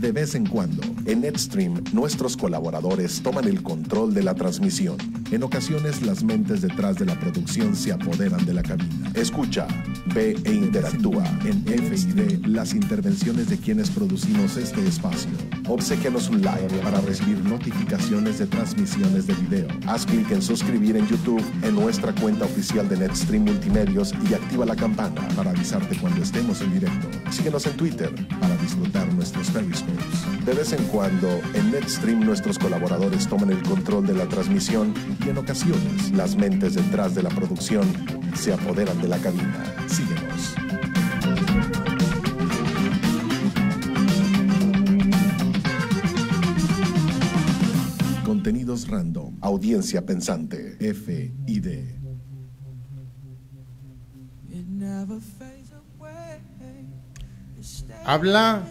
De vez en cuando, en NetStream, nuestros colaboradores toman el control de la transmisión. En ocasiones, las mentes detrás de la producción se apoderan de la cabina. Escucha, ve e interactúa en FID las intervenciones de quienes producimos este espacio. Obsequianos un like para recibir notificaciones de transmisiones de video. Haz clic en suscribir en YouTube en nuestra cuenta oficial de NetStream Multimedios y activa la campana para avisarte cuando estemos en directo. Síguenos en Twitter para disfrutar nuestros periscopes. De vez en en NetStream nuestros colaboradores toman el control de la transmisión y en ocasiones las mentes detrás de la producción se apoderan de la cabina. Síguenos. Contenidos random, audiencia pensante, F y D. Habla.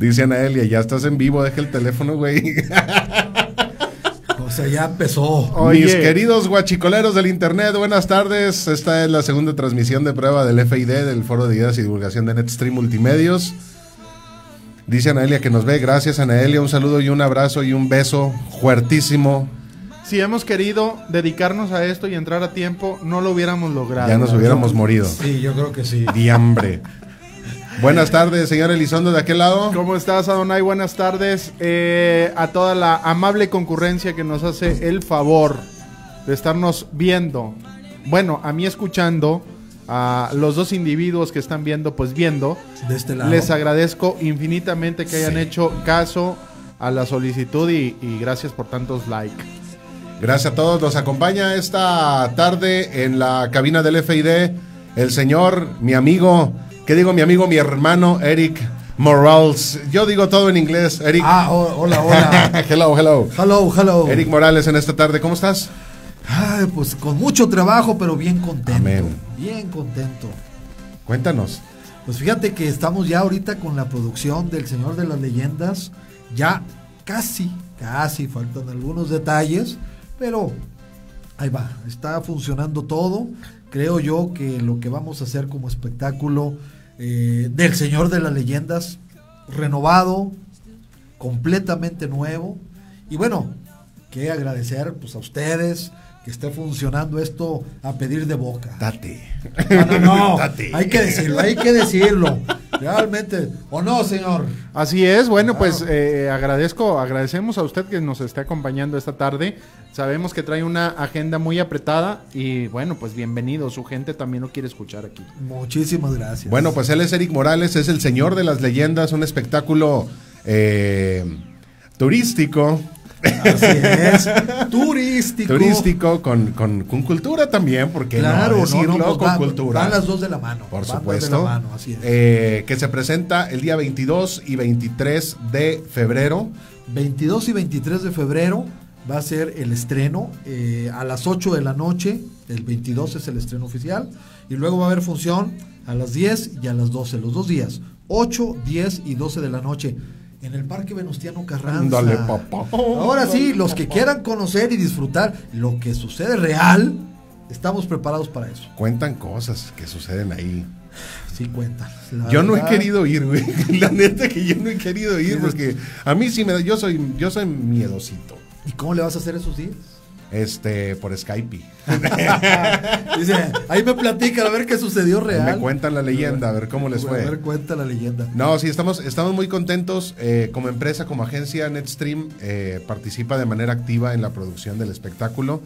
Dice Anaelia, ya estás en vivo, deja el teléfono, güey. O sea, ya empezó. Mis Oye. queridos guachicoleros del internet, buenas tardes. Esta es la segunda transmisión de prueba del FID, del Foro de Ideas y Divulgación de NetStream Multimedios. Dice Anaelia que nos ve. Gracias, Anaelia. Un saludo y un abrazo y un beso fuertísimo. Si hemos querido dedicarnos a esto y entrar a tiempo, no lo hubiéramos logrado. Ya nos hubiéramos morido. Sí, yo creo que sí. Diambre. Buenas tardes, señor Elizondo, de aquel lado. ¿Cómo estás, Adonai? Buenas tardes. Eh, a toda la amable concurrencia que nos hace el favor de estarnos viendo. Bueno, a mí escuchando, a los dos individuos que están viendo, pues viendo. De este lado. Les agradezco infinitamente que hayan Sí. hecho caso a la solicitud y, y gracias por tantos likes. Gracias a todos. Nos acompaña esta tarde en la cabina del FID el señor, mi amigo, ¿qué digo? Mi amigo, mi hermano, Eric Morales. Yo digo todo en inglés, Eric. Ah, ho- hola, hola. hello, hello. hello, hello. Eric Morales en esta tarde, ¿cómo estás? Ay, pues con mucho trabajo, pero bien contento. Amén. Bien contento. Cuéntanos. Pues fíjate que estamos ya ahorita con la producción del Señor de las Leyendas. Ya casi, casi faltan algunos detalles, pero ahí va. Está funcionando todo. Creo yo que lo que vamos a hacer como espectáculo eh, del Señor de las Leyendas, renovado, completamente nuevo. Y bueno, que agradecer pues a ustedes que esté funcionando esto a pedir de boca. Date. No, no, no. Date. Hay que decirlo, hay que decirlo. Realmente. ¿O no, señor? Así es, bueno, pues eh, agradezco, agradecemos a usted que nos esté acompañando esta tarde. Sabemos que trae una agenda muy apretada y bueno, pues bienvenido, su gente también lo quiere escuchar aquí. Muchísimas gracias. Bueno, pues él es Eric Morales, es el señor de las leyendas, un espectáculo eh, turístico. Así es. Turístico. Turístico, con, con, con cultura también, porque Claro, no decirlo no, pues con va- cultura. Van las dos de la mano. Por supuesto. de la mano, así es. Eh, que se presenta el día 22 y 23 de febrero. 22 y 23 de febrero va a ser el estreno eh, a las 8 de la noche. El 22 es el estreno oficial. Y luego va a haber función a las 10 y a las 12, los dos días. 8, 10 y 12 de la noche. En el Parque Venustiano Carranza. Ándale, papá. Ahora sí, los que quieran conocer y disfrutar lo que sucede real, estamos preparados para eso. Cuentan cosas que suceden ahí. Sí, cuentan. Yo no he querido ir, güey. La neta que yo no he querido ir porque a mí sí me da. Yo soy, yo soy miedosito. ¿Y cómo le vas a hacer esos días? Este, por Skype. Dice, ahí me platican a ver qué sucedió real. Me cuentan la leyenda, a ver cómo les A fue. ver, cuenta la leyenda. No, sí, estamos, estamos muy contentos. eh, como empresa, como agencia, NetStream eh, participa de manera activa en la producción del espectáculo.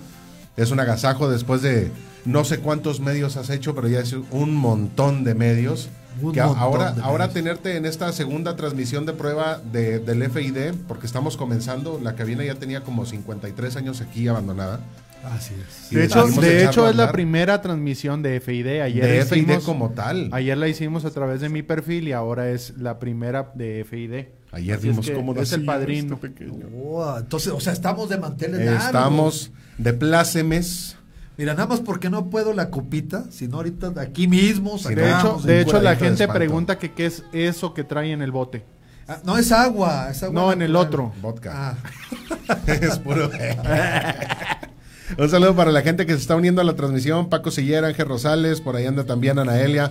Es un agasajo después de no sé cuántos medios has hecho, pero ya es un montón de medios. Que ahora, ahora tenerte en esta segunda transmisión de prueba de- del FID, porque estamos comenzando, la cabina ya tenía como 53 años aquí abandonada. Así es. Y De hecho, de hecho es la primera transmisión de FID. Ayer de la FID hicimos- como tal. Ayer la hicimos a través de mi perfil y ahora es la primera de FID. Ayer Así es vimos que cómo es el padrino. este pequeño. Oh, entonces, o sea, estamos de manteles largos. Estamos de plácemes. Mira, nada más porque no puedo la copita, sino ahorita aquí mismo. De hecho, de hecho la gente pregunta que qué es eso que trae en el bote. Ah, no, es agua, es agua No, en el otro. Vodka. Ah, es puro. Un saludo para la gente que se está uniendo a la transmisión. Paco Sillera, Ángel Rosales, por ahí anda también Anaelia.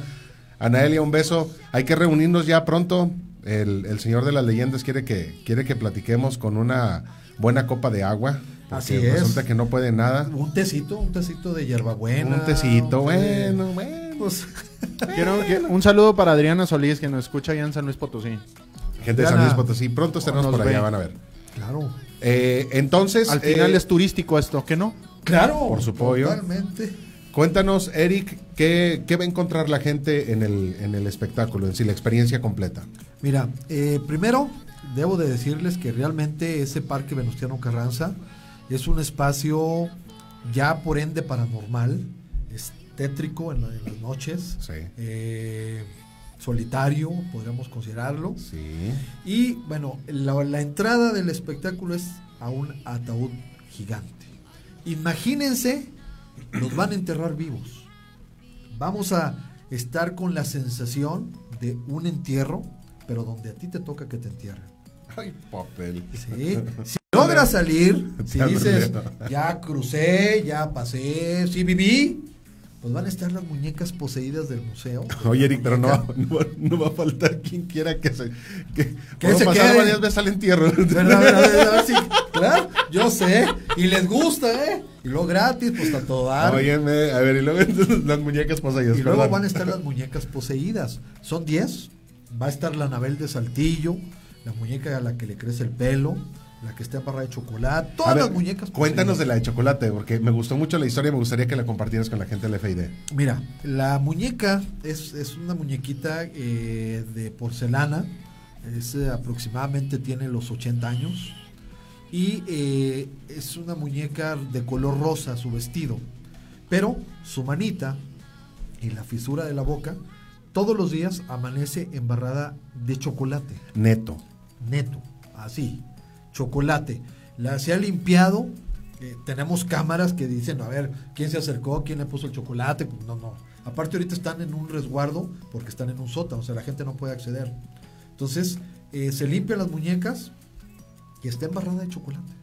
Anaelia, un beso. Hay que reunirnos ya pronto. El, el señor de las leyendas quiere que, quiere que platiquemos con una buena copa de agua. Así es. Resulta que no puede nada. Un tecito, un tecito de hierbabuena. Un tecito, un té de- bueno, bueno. Pues, Quiero que- un saludo para Adriana Solís, que nos escucha allá en San Luis Potosí. Gente de San Luis Potosí, pronto estaremos por allá, ve. van a ver. claro. Eh, entonces, Al final eh, es turístico esto, ¿qué no? Claro. Por su pollo. Totalmente. cuéntanos, Eric, ¿qué, qué va a encontrar la gente en el, en el espectáculo, en sí, la experiencia completa? Mira, eh, primero debo de decirles que realmente ese Parque Venustiano Carranza es un espacio ya por ende paranormal, es tétrico en, la- en las noches, Sí. eh, solitario, podríamos considerarlo. Sí. Y bueno, la, la entrada del espectáculo es a un ataúd gigante. Imagínense, los van a enterrar vivos. Vamos a estar con la sensación de un entierro, pero donde a ti te toca que te entierren. Ay, papel. ¿sí? Si logras salir, si dices, ya crucé, ya pasé, sí viví, pues van a estar las muñecas poseídas del museo. Oye, Eric, pero no, no, no va a faltar quien quiera que se. Que, Que se pasar quede. varias veces al entierro. Bueno, a ver, a ver, a ver si- claro, yo sé, y les gusta, ¿eh? Y luego gratis, pues a todo dar. Óyeme, a ver, y luego entonces, las muñecas poseídas. y luego perdón. van a estar las muñecas poseídas. Son 10. Va a estar la Anabel de Saltillo, la muñeca a la que le crece el pelo, la que está barra de chocolate, todas ver, las muñecas Cuéntanos de la de chocolate, porque me gustó mucho la historia, me gustaría que la compartieras con la gente del FID. Mira, la muñeca es, es una muñequita eh, de porcelana, es, eh, aproximadamente tiene los 80 años. Y eh, es una muñeca de color rosa su vestido, pero su manita y la fisura de la boca todos los días amanece embarrada de chocolate. Neto. neto, así, chocolate. La se ha limpiado. eh, tenemos cámaras que dicen, a ver, ¿quién se acercó? ¿Quién le puso el chocolate? No, no. Aparte ahorita están en un resguardo porque están en un sótano, o sea, la gente no puede acceder. Entonces, eh, se limpian las muñecas y está embarrada de chocolate.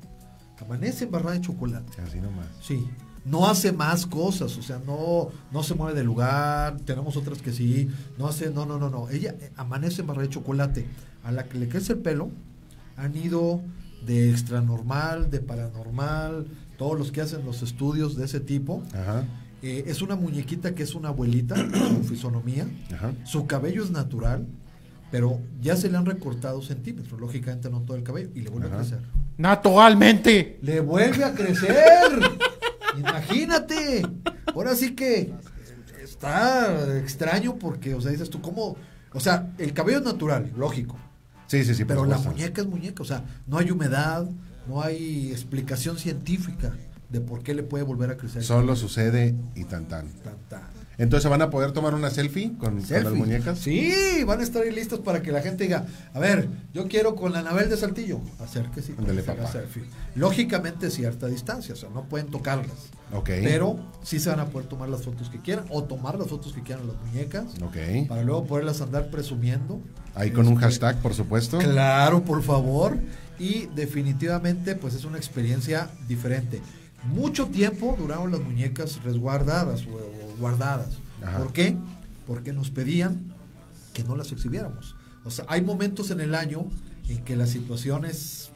Amanece embarrada de chocolate. Así nomás. Sí. No hace más cosas, o sea, no, no se mueve de lugar, tenemos otras que sí, no hace, no, no, no, no. Ella eh, amanece en barra de chocolate. A la que le crece el pelo, han ido de extra normal, de paranormal, todos los que hacen los estudios de ese tipo. Ajá. Eh, es una muñequita que es una abuelita, su fisonomía. Ajá. Su cabello es natural, pero ya se le han recortado centímetros, lógicamente no todo el cabello, y le vuelve Ajá. a crecer. Naturalmente. Le vuelve a crecer. Imagínate. Ahora sí que está extraño porque, o sea, dices tú, ¿cómo? O sea, el cabello es natural, lógico. Sí, sí, sí. pero la muñeca es muñeca. O sea, no hay humedad, no hay explicación científica de por qué le puede volver a crecer. Solo sucede y tan tan. Tan, tan. Entonces van a poder tomar una selfie con, con las muñecas. Sí, van a estar ahí listos para que la gente diga, a ver, yo quiero con la Anabel de Saltillo. Acérquese haga papá. selfie. Lógicamente cierta distancia, o sea, no pueden tocarlas. Ok. Pero sí se van a poder tomar las fotos que quieran o tomar las fotos que quieran las muñecas Ok. para luego poderlas andar presumiendo. Ahí con un Este, hashtag, por supuesto. Claro, por favor. Y definitivamente, pues es una experiencia diferente. Mucho tiempo duraron las muñecas resguardadas o guardadas. Ajá. ¿Por qué? Porque nos pedían que no las exhibiéramos. O sea, hay momentos en el año en que las situaciones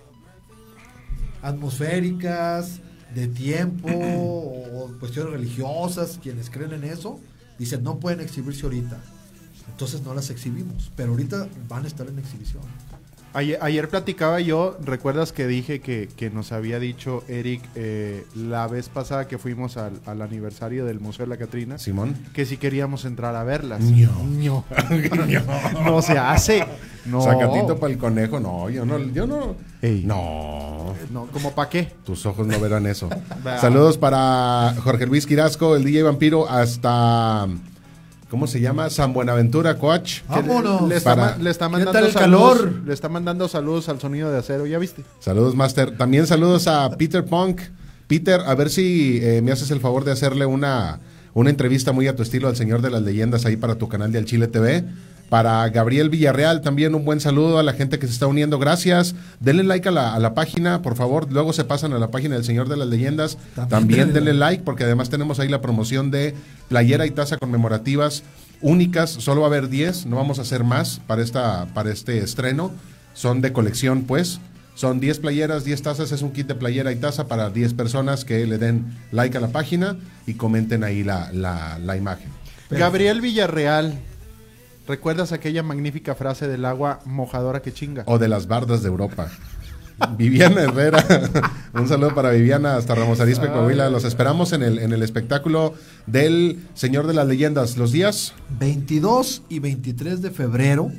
atmosféricas, de tiempo o cuestiones religiosas, quienes creen en eso, dicen no pueden exhibirse ahorita. Entonces no las exhibimos, pero ahorita van a estar en exhibición. Ayer, ayer platicaba yo, recuerdas que dije que, que nos había dicho Eric eh, la vez pasada que fuimos al, al aniversario del Museo de la Catrina, Simón. que si queríamos entrar a verlas. No. No se hace. No. Sacatito para el conejo. No, yo no. Yo no. Ey. No. No, ¿Cómo para qué? Tus ojos no verán eso. Saludos para Jorge Luis Quirasco, el DJ Vampiro, hasta. ¿Cómo se llama? San Buenaventura, coach. Ah, Vámonos. Le está, Para- le está ¿Qué mandando tal el saludos, calor? Le está mandando saludos al sonido de acero, ¿ya viste? Saludos, Master. También saludos a Peter Punk. Peter, a ver si eh, me haces el favor de hacerle una, una entrevista muy a tu estilo al Señor de las Leyendas ahí para tu canal de Al Chile TV. Para Gabriel Villarreal también un buen saludo a la gente que se está uniendo. Gracias. Denle like a la, a la página, por favor. Luego se pasan a la página del Señor de las Leyendas. También, También denle like porque además tenemos ahí la promoción de playera y taza conmemorativas únicas, solo va a haber 10, no vamos a hacer más para, esta, para este estreno. Son de colección, pues. Son 10 playeras, 10 tazas, es un kit de playera y taza para 10 personas que le den like a la página y comenten ahí la, la, la imagen. Gabriel Villarreal, ¿recuerdas aquella magnífica frase del agua mojadora que chinga? O de las bardas de Europa. Viviana Herrera, un saludo para Viviana hasta Ramos Arizpe, Coahuila. Los esperamos en el, en el espectáculo del Señor de las Leyendas. ¿Los días? 22 y 23 de febrero,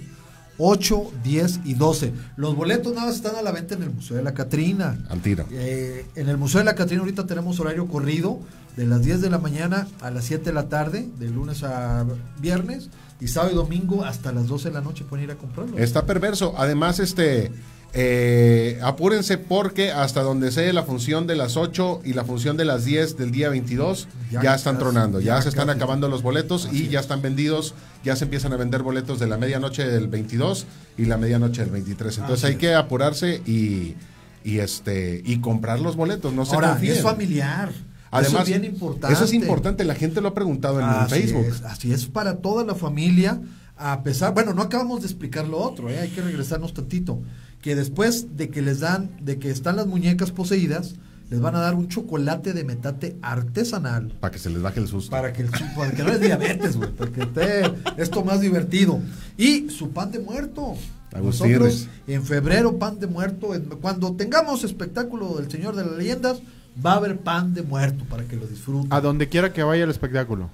8, 10 y 12. Los boletos nada más están a la venta en el Museo de la Catrina. Al tiro. Eh, en el Museo de la Catrina ahorita tenemos horario corrido de las 10 de la mañana a las 7 de la tarde, de lunes a viernes, y sábado y domingo hasta las 12 de la noche pueden ir a comprarlo. Está perverso. Además, este. eh, apúrense porque hasta donde sé la función de las 8 y la función de las 10 del día 22 ya, Ya están tronando, ya, ya se están acabando los boletos Así y ya es. están vendidos, ya se empiezan a vender boletos de la medianoche del 22 y la medianoche del 23. Entonces Así hay es. que apurarse y, y este y comprar los boletos, no se Ahora, confíen. es familiar. Además, eso es bien importante. Eso es importante, la gente lo ha preguntado en Así Facebook. Es, así es para toda la familia, a pesar, bueno, no acabamos de explicar lo otro, ¿eh? hay que regresarnos tantito, que después de que les dan, de que están las muñecas poseídas, les van a dar un chocolate de metate artesanal Para que se les baje el susto. para que, el, para que no les diabetes, güey, porque esté esto más divertido. Y su pan de muerto. Nosotros en febrero pan de muerto, cuando tengamos espectáculo del Señor de las Leyendas, va a haber pan de muerto para que lo disfruten. A donde quiera que vaya el espectáculo.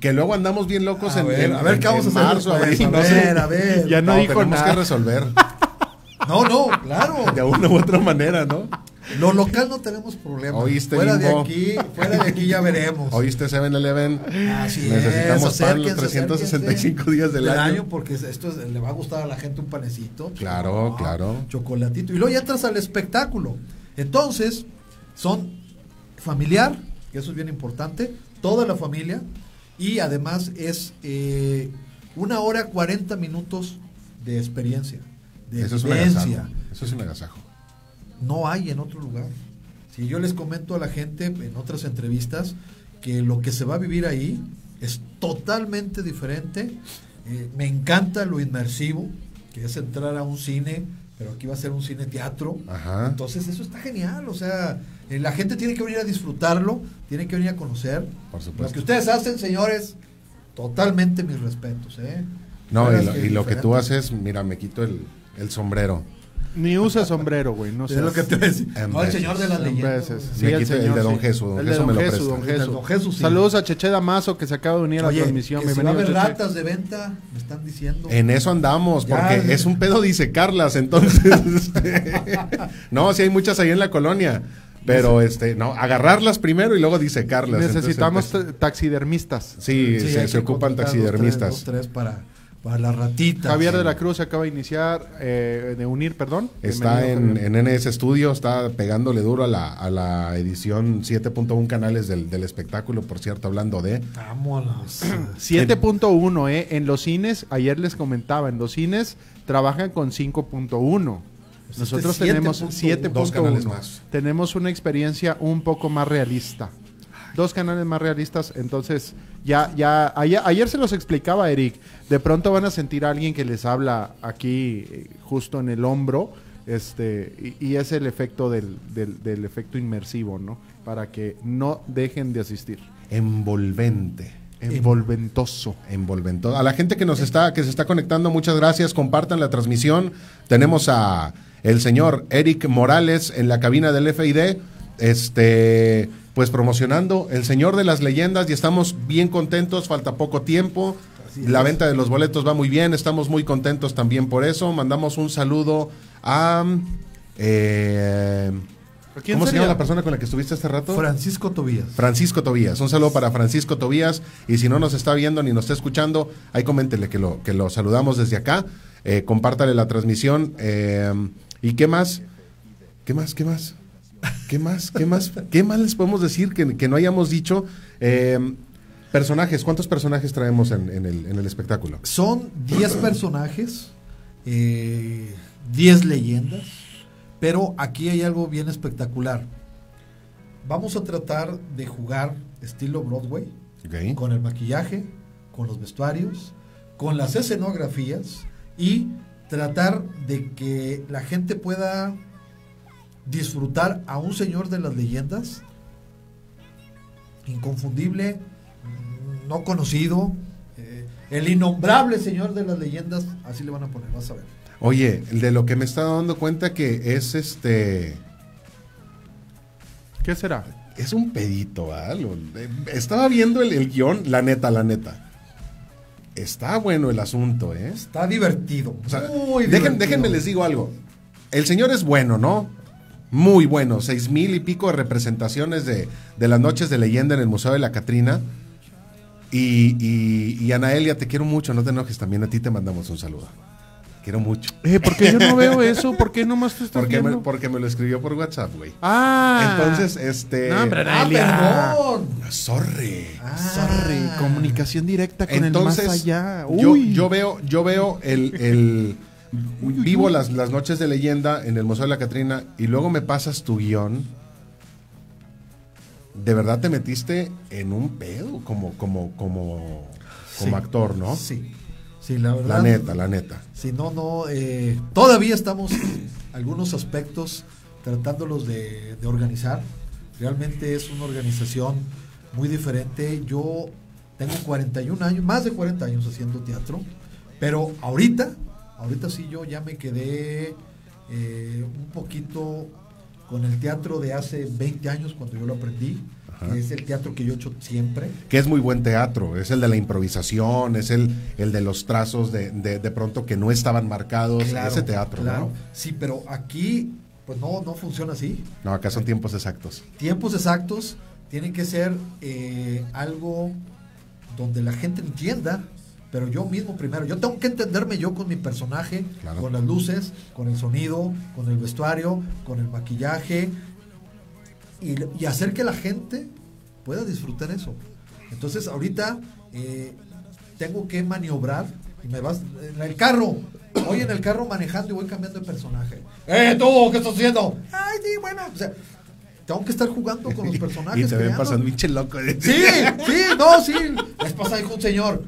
Que luego andamos bien locos A en, ver, en- a ver, ¿qué en- vamos a hacer marzo, A no sé. ver, a ver. Ya no dijo tenemos nada. que resolver No, no, claro. de una u otra manera, ¿no? Lo local no tenemos problema. Oíste, fuera de aquí, fuera de aquí ya veremos. ¿Oíste 7-Eleven? Así Necesitamos es, pan los acérquense, 365 acérquense días del, año. porque esto es- le va a gustar a la gente un panecito. Claro, No, claro. Chocolatito. Y luego ya entras al espectáculo. Entonces, son familiar, que eso es bien importante, toda la familia. Y además es eh, una hora 40 minutos de experiencia, de Eso es vivencia. agasajo. Eso es un agasajo. no hay en otro lugar. Si yo les comento a la gente en otras entrevistas que lo que se va a vivir ahí es totalmente diferente. Eh, me encanta lo inmersivo, que es entrar a un cine, pero aquí va a ser un cine teatro. Ajá. Entonces eso está genial, o sea, eh, la gente tiene que venir a disfrutarlo, tiene que venir a conocer. Por supuesto. Lo que ustedes hacen, señores, totalmente mis respetos. ¿eh? No, y lo, y lo que tú haces, mira, me quito el, el sombrero. Ni usa sombrero, güey. No Es sé. lo que te No, el señor de las En leyendas. Sí, Me el quita el señor, de Don sí. Jesús, Don El de Jesús Don me lo Jesús, presta. Don El de Jesús. Don Jesús, sí. Saludos a Cheche Damaso que se acaba de unir a la transmisión. que si va a Bienvenido, haber Cheche. ratas de venta, me están diciendo. En eso andamos, Ya. porque es un pedo, dice Carlas, entonces. este, no, sí hay muchas ahí en la colonia. Pero este, no, agarrarlas primero y luego dice Carlas. Necesitamos Entonces, ta- taxidermistas. sí, Sí, se, ocupan dos, taxidermistas. tres, dos, tres para, para las ratitas. Javier de la Cruz se acaba de iniciar, eh, de unir, perdón. Está en, en NS Studio, está pegándole duro a la, a la edición 7.1 canales del, del espectáculo, por cierto, hablando de. Vámonos. 7.1, eh. En los cines, ayer les comentaba, en los cines trabajan con 5.1. Nosotros este tenemos 7.1. Dos canales 7.1. más. Tenemos una experiencia un poco más realista. Dos canales más realistas, entonces ya, ya, ayer, ayer se los explicaba Eric. De pronto van a sentir a alguien que les habla aquí, eh, justo en el hombro, este, y, y es el efecto del, del, del efecto inmersivo, ¿no? Para que no dejen de asistir. Envolvente. Envolventoso. Envolvente. A la gente que nos está, que se está conectando, muchas gracias. Compartan la transmisión. Tenemos a el señor Eric Morales en la cabina del FID. Este, pues promocionando el señor de las leyendas y estamos bien contentos. Falta poco tiempo. La venta de los boletos va muy bien. Estamos muy contentos también por eso. Mandamos un saludo a. eh, ¿Quién ¿Cómo se sería? llama la persona con la que estuviste hace rato? Francisco Tobías. Francisco Tobías. Un saludo para Francisco Tobías. Y si no nos está viendo ni nos está escuchando, ahí coméntele que lo, que lo saludamos desde acá. Eh, compártale la transmisión. eh, ¿Y qué más? ¿Qué más? ¿Qué más? ¿Qué más? ¿Qué más? ¿Qué más les podemos decir que, que no hayamos dicho? Eh, personajes. ¿Cuántos personajes traemos en, en el, en el espectáculo? Son 10 personajes, eh, 10 leyendas, pero aquí hay algo bien espectacular. Vamos a tratar de jugar estilo Broadway, con el maquillaje, con los vestuarios, con las escenografías y tratar de que la gente pueda disfrutar a un señor de las leyendas inconfundible, no conocido, eh, el innombrable señor de las leyendas, así le van a poner, vas a ver. Oye, de lo que me estaba dando cuenta que es este. ¿Qué será? Es un pedito, ¿ah? Lo- eh, Estaba viendo el, el guion, la neta, la neta. Está bueno el asunto, ¿eh? Está divertido, O sea, muy dejen- divertido. déjenme les digo algo. El señor es bueno, ¿no? Muy bueno. Seis mil y pico de representaciones de, de las noches de leyenda en el Museo de la Catrina. Y, y, y Anaelia, te quiero mucho, no te enojes. También a ti te mandamos un saludo. Quiero mucho. Eh, ¿Por qué yo no veo eso? ¿Por qué nomás te estás Porque me, viendo? porque me lo escribió por WhatsApp, güey. Ah. Entonces, este. No, hombre, Ah, perdón. Sorry. Ah, Sorry, comunicación directa con Entonces, el más allá. Uy. yo veo, yo veo el, el- vivo Las, las noches de leyenda en el Museo de la Catrina y luego me pasas tu guion. De verdad te metiste en un pedo como, como, como, como Sí. actor, ¿no? Sí, sí, la verdad. La neta, la neta. Si no, no, eh, todavía estamos algunos aspectos tratándolos de, de organizar. Realmente es una organización muy diferente. Yo tengo 41 años, más de 40 años haciendo teatro, pero ahorita, ahorita sí yo ya me quedé eh, un poquito con el teatro de hace 20 años cuando yo lo aprendí, Ajá. es el teatro que yo he hecho siempre. Que es muy buen teatro, es el de la improvisación, es el, el de los trazos de, de, de pronto que no estaban marcados, Claro, ese teatro, claro. ¿no? Sí, pero aquí, pues no, no funciona así. No, acá son tiempos exactos. Tiempos exactos tienen que ser eh, algo donde la gente entienda, pero yo mismo primero, yo tengo que entenderme yo con mi personaje, Claro. con las luces, con el sonido, con el vestuario, con el maquillaje, y, y hacer que la gente pueda disfrutar eso. Entonces ahorita eh, tengo que maniobrar y me vas en el carro. Voy en el carro manejando y voy cambiando de personaje. ¡Eh, tú! ¿Qué estás haciendo? ¡Ay, sí, bueno! O sea, tengo que estar jugando con los personajes. Y te ven pasando pinche loco. Sí, sí, no, sí. Es pasada dijo un señor.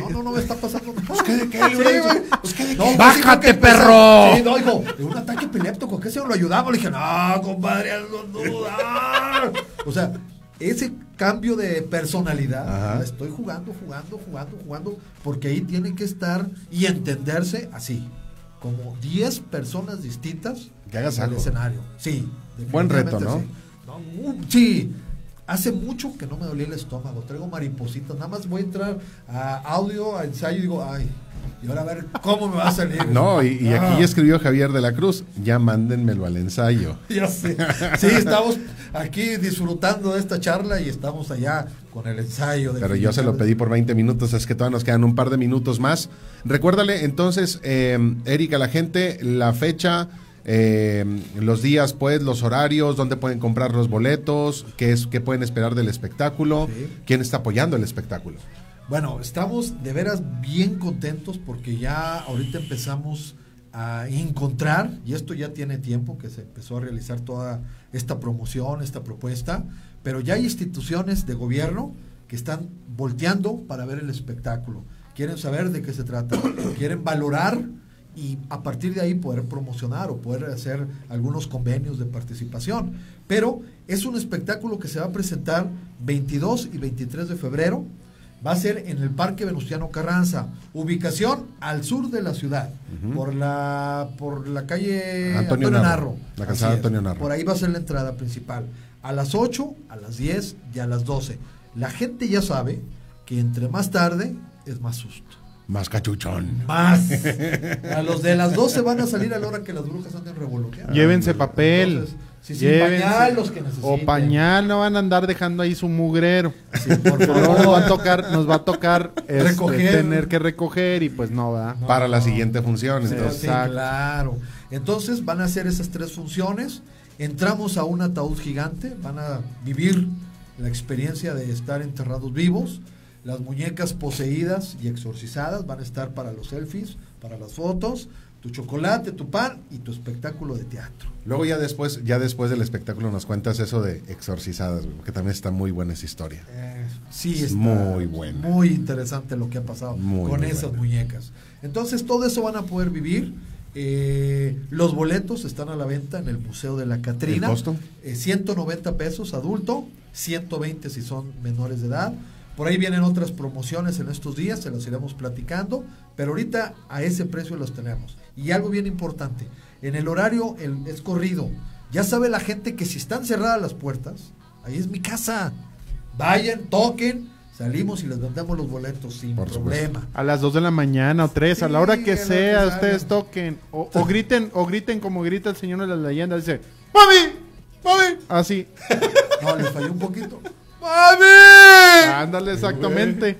No, no, no me está pasando. Pues qué de qué, Sí, le hubiera güey. dicho, pues, qué de No, qué. ¡Bájate, perro! Sí, no, dijo, de un ataque epiléptico, ¿qué señor lo ayudamos? Le dije, no, compadre, no duda. O sea, ese cambio de personalidad, estoy jugando, jugando, jugando, jugando, porque ahí tiene que estar y entenderse así, como 10 personas distintas Que hagas en el algo. escenario. Sí. Buen reto, ¿no? sí. No, uh, sí. Hace mucho que no me dolía el estómago, traigo maripositas, nada más voy a entrar a audio, a ensayo y digo, ay, y ahora a ver cómo me va a salir. No, y, y Ah. aquí escribió Javier de la Cruz, ya mándenmelo al ensayo. Ya sé. Sí, estamos aquí disfrutando de esta charla y estamos allá con el ensayo. Pero yo se lo pedí por 20 minutos, es que todavía nos quedan un par de minutos más. Recuérdale entonces, eh, Erika, la gente, la fecha, eh, los días, pues, los horarios, dónde pueden comprar los boletos, qué, es, qué pueden esperar del espectáculo, Sí. quién está apoyando el espectáculo. Bueno, estamos de veras bien contentos porque ya ahorita empezamos a encontrar, y esto ya tiene tiempo que se empezó a realizar toda esta promoción, esta propuesta, pero ya hay instituciones de gobierno que están volteando para ver el espectáculo. Quieren saber de qué se trata, quieren valorar y a partir de ahí poder promocionar o poder hacer algunos convenios de participación. Pero es un espectáculo que se va a presentar 22 y 23 de febrero. Va a ser en el Parque Venustiano Carranza, ubicación al sur de la ciudad, por la por la calle Antonio Antonio, Narro, Narro. la calzada. Antonio Narro. Por ahí va a ser la entrada principal. A las 8, a las 10 y a las 12. La gente ya sabe que entre más tarde es más susto. Más cachuchón. Más. A los de las 12 van a salir a la hora que las brujas anden revoloteando. Llévense papel. Entonces, sí, sí, Llévense- pañal los que necesiten. O pañal, no van a andar dejando ahí su mugrero. Sí, por Luego nos va a favor. tocar, nos va a tocar este, Recoger. tener que recoger y pues no va. Para la siguiente función. Sí, entonces. claro. Entonces van a hacer esas tres funciones. Entramos a un ataúd gigante. Van a vivir la experiencia de estar enterrados vivos. Las muñecas poseídas y exorcizadas van a estar para los selfies, para las fotos. tu chocolate, tu pan y tu espectáculo de teatro. Luego ya después, ya después del espectáculo nos cuentas eso de exorcizadas, que también está muy buena esa historia. Eh, sí, Es está muy buena. Muy interesante lo que ha pasado Muy, con muy esas buena. muñecas. Entonces, todo eso van a poder vivir. Eh, los boletos están a la venta en el Museo de la Catrina. ¿El costo? Eh, 190 pesos adulto, 120 si son menores de edad. Por ahí vienen otras promociones en estos días, se las iremos platicando, pero ahorita a ese precio los tenemos. Y algo bien importante, en el horario el- es corrido. Ya sabe la gente que si están cerradas las puertas, ahí es mi casa. Vayan, toquen, salimos y les vendemos los boletos sin Por supuesto. problema. A las 2 de la mañana o 3, a la hora que sea, que ustedes toquen. O, o griten, o griten como grita el señor de las leyendas. Dice, ¡Mami! ¡Mami! Así. No, les falló un poquito. ¡Mami! Ándale, exactamente.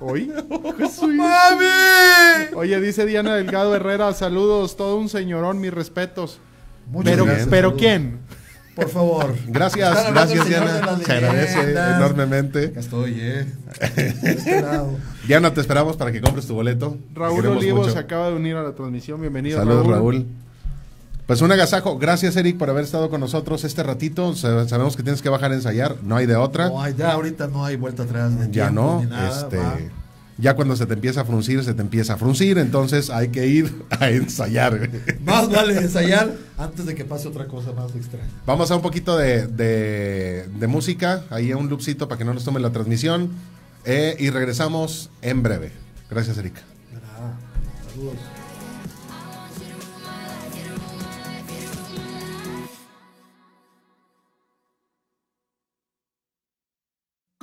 ¿Oí? ¡Mami! Oye, dice Diana Delgado Herrera, saludos, todo un señorón, mis respetos. Muchas Pero, gracias, pero saludos. ¿quién? Por favor. Gracias, gracias Diana. Se agradece enormemente. Acá estoy, eh. Este. Diana, te esperamos para que compres tu boleto. Raúl queremos Olivo mucho. se acaba de unir a la transmisión. Bienvenido, Saludos, Raúl. Pues un agasajo. Gracias, Eric, por haber estado con nosotros este ratito. Sa- Sabemos que tienes que bajar a ensayar. No hay de otra. No, hay- ya ahorita no hay vuelta atrás. de ya tiempo no. ni nada, este, va. ya cuando se te empieza a fruncir, se te empieza a fruncir. Entonces hay que ir a ensayar. Más vale ensayar antes de que pase otra cosa más extraña. Vamos a un poquito de, de- de música. Ahí a un loopcito para que no nos tome la transmisión. Eh, y regresamos en breve. Gracias, nada. Saludos.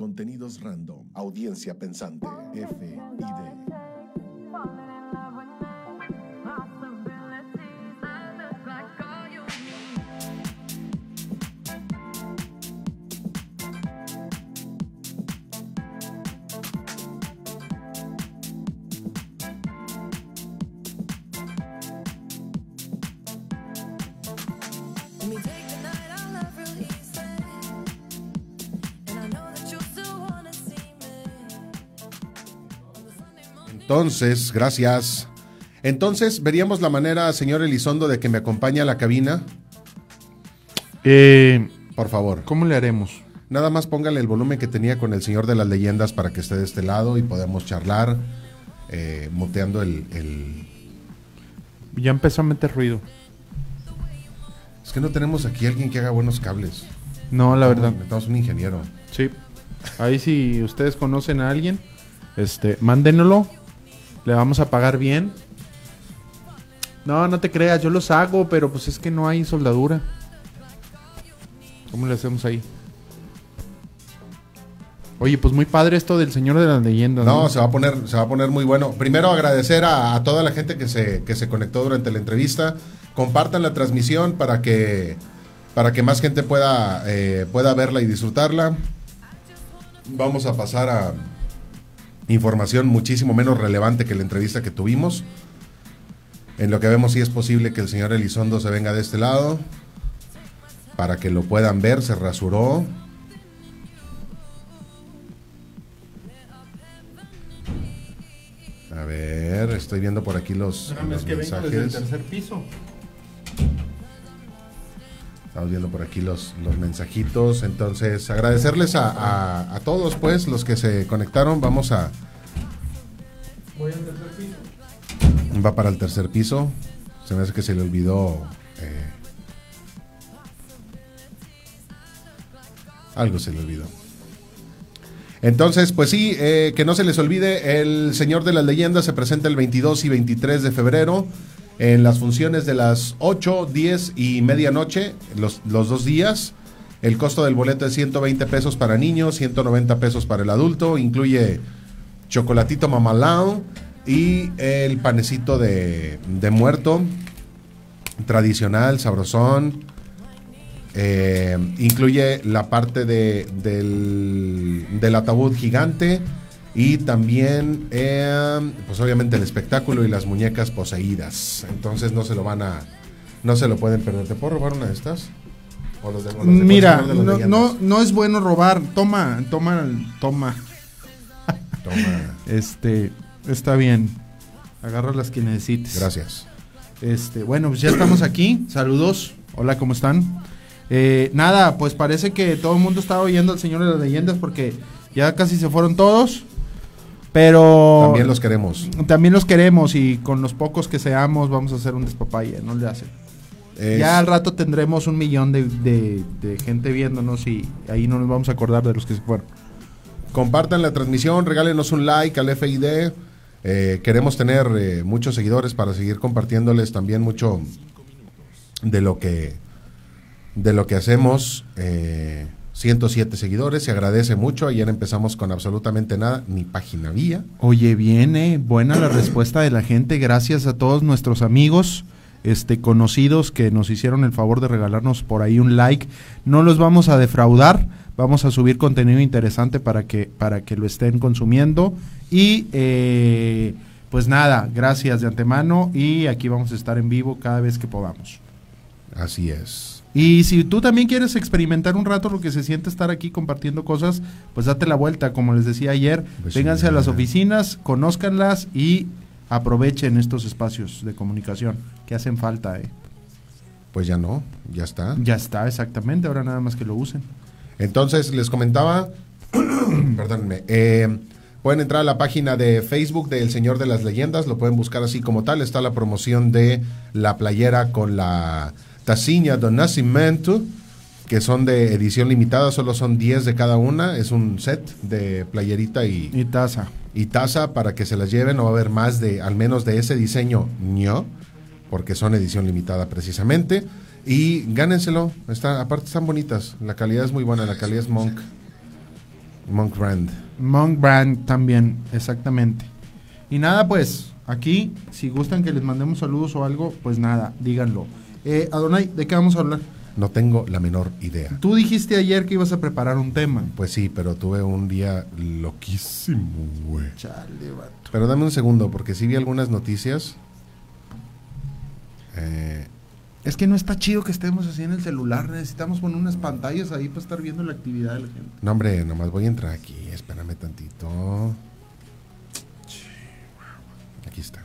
Contenidos random. Audiencia pensante. F Entonces, gracias. Entonces, veríamos la manera, señor Elizondo, de que me acompañe a la cabina. Eh, Por favor. ¿Cómo le haremos? Nada más póngale el volumen que tenía con el señor de las leyendas para que esté de este lado y podamos charlar, eh, muteando el, el- Ya empezó a meter ruido. Es que no tenemos aquí alguien que haga buenos cables. No, la verdad. Necesitamos un ingeniero. Sí. Ahí si ustedes conocen a alguien, este, mándenlo. Le vamos a pagar bien. No, no te creas, yo los hago, pero pues es que no hay soldadura. ¿Cómo le hacemos ahí? Oye, pues muy padre esto del señor de las leyendas. No, se va a poner, se va a poner muy bueno. Primero agradecer a, a toda la gente que se, que se conectó durante la entrevista. Compartan la transmisión para que, para que más gente pueda, eh, pueda verla y disfrutarla. Vamos a pasar a información muchísimo menos relevante que la entrevista que tuvimos. En lo que vemos si es posible que el señor Elizondo se venga de este lado. Para que lo puedan ver, se rasuró. A ver, estoy viendo por aquí los, los mensajes. piso. Estamos viendo por aquí los, los mensajitos. Entonces, agradecerles a, a- a todos, pues, los que se conectaron. Vamos a. Va para el tercer piso. Se me hace que se le olvidó. eh, algo se le olvidó. Entonces, pues sí, eh, que no se les olvide, el Señor de las Leyendas se presenta el 22 y 23 de febrero en las funciones de las 8, 10 y medianoche, los, los dos días. El costo del boleto es 120 pesos para niños, 190 pesos para el adulto, incluye chocolatito mamalao y el panecito de, de muerto, tradicional, sabrosón. Eh, incluye la parte de, del, del ataúd gigante y también, eh, pues obviamente el espectáculo y las muñecas poseídas. Entonces no se lo van a, no se lo pueden perder. ¿Te puedo robar una de estas? ¿O los de- o los de Mira, de las no, no, no es bueno robar. Toma, toma, toma. Toma. Este, está bien. Agarra las que necesites. Gracias. Este, bueno, pues ya estamos aquí. Saludos. Hola, ¿cómo están? Eh, nada, pues parece que todo el mundo estaba oyendo al Señor de las Leyendas porque ya casi se fueron todos. Pero También los queremos. también los queremos y con los pocos que seamos vamos a hacer un despapalle, no le hace. Es- Ya al rato tendremos un millón de, de- de gente viéndonos y ahí no nos vamos a acordar de los que se fueron. Compartan la transmisión, regálenos un like al FID. Eh, queremos tener eh, muchos seguidores para seguir compartiéndoles también mucho de lo que de lo que hacemos. Eh, 107 seguidores, se agradece mucho. Ayer empezamos con absolutamente nada, ni página había. Oye, viene buena la respuesta de la gente, gracias a todos nuestros amigos, este conocidos que nos hicieron el favor de regalarnos por ahí un like. No los vamos a defraudar, vamos a subir contenido interesante para que para que lo estén consumiendo y eh, pues nada, gracias de antemano y aquí vamos a estar en vivo cada vez que podamos. Así es. Y si tú también quieres experimentar un rato lo que se siente estar aquí compartiendo cosas, pues date la vuelta, como les decía ayer, Pues vénganse sí. a las oficinas, conózcanlas y aprovechen estos espacios de comunicación que hacen falta. ¿eh? Pues ya no, ya está. Ya está, exactamente, ahora nada más que lo usen. Entonces les comentaba, perdónenme, eh, pueden entrar a la página de Facebook del Señor de las Leyendas, lo pueden buscar así como tal, está la promoción de la playera con la tacinha do Nascimento, que son de edición limitada, solo son 10 de cada una, es un set de playerita y, Y taza. y taza para que se las lleven, no va a haber más de, al menos de ese diseño, ño, porque son edición limitada precisamente. Y gánenselo, está, aparte están bonitas, la calidad es muy buena, la calidad es Monk, Monk Brand. Monk Brand también, exactamente. Y nada, pues, aquí, si gustan que les mandemos saludos o algo, pues nada, díganlo. Eh, Adonai, ¿de qué vamos a hablar? No tengo la menor idea. Tú dijiste ayer que ibas a preparar un tema. Pues sí, pero tuve un día loquísimo, güey. Chale, vato. Pero dame un segundo, porque sí vi algunas noticias. Eh, Es que no está chido que estemos así en el celular. Necesitamos poner unas pantallas ahí para estar viendo la actividad de la gente. no, hombre, nomás voy a entrar aquí, espérame tantito. Aquí está.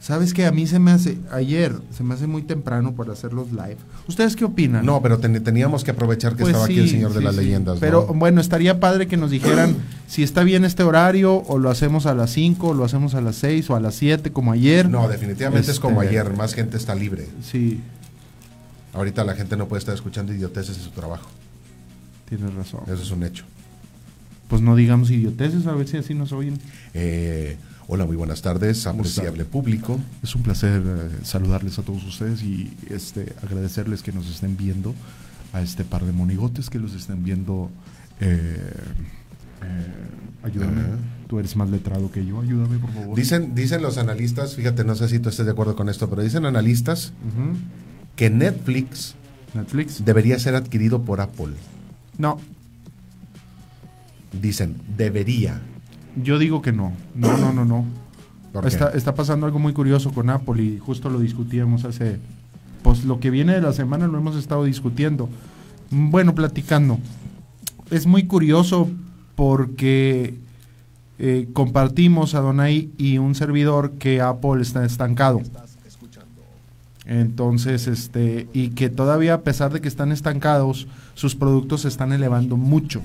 ¿Sabes que A mí se me hace, ayer, se me hace muy temprano para hacer los live. ¿Ustedes qué opinan? No, pero ten- teníamos que aprovechar que Pues estaba aquí el señor de las sí. leyendas. ¿no? Pero bueno, estaría padre que nos dijeran si está bien este horario o lo hacemos a las 5, o lo hacemos a las 6 o a las 7 como ayer. No, definitivamente es como Este, ayer, más gente está libre. Sí, Ahorita la gente no puede estar escuchando idioteces en su trabajo. tienes razón. Eso es un hecho. Pues no digamos idioteces, a ver si así nos oyen. Eh, hola, muy buenas tardes, apreciable público. Es un placer eh, saludarles a todos ustedes y este agradecerles que nos estén viendo a este par de monigotes que los estén viendo. eh, eh, ayúdame, tú eres más letrado que yo, ayúdame por favor. Dicen, dicen los analistas, fíjate, no sé si tú estés de acuerdo con esto, pero dicen analistas que Netflix Netflix. debería ser adquirido por Apple. No, Dicen, debería. Yo digo que no. No, no, no, no. Está, está pasando algo muy curioso con Apple y justo lo discutíamos hace. Pues lo que viene de la semana lo hemos estado discutiendo. Bueno, platicando. Es muy curioso porque eh, compartimos a Donai y un servidor que Apple está estancado. Entonces, este, y que todavía a pesar de que están estancados, sus productos se están elevando mucho.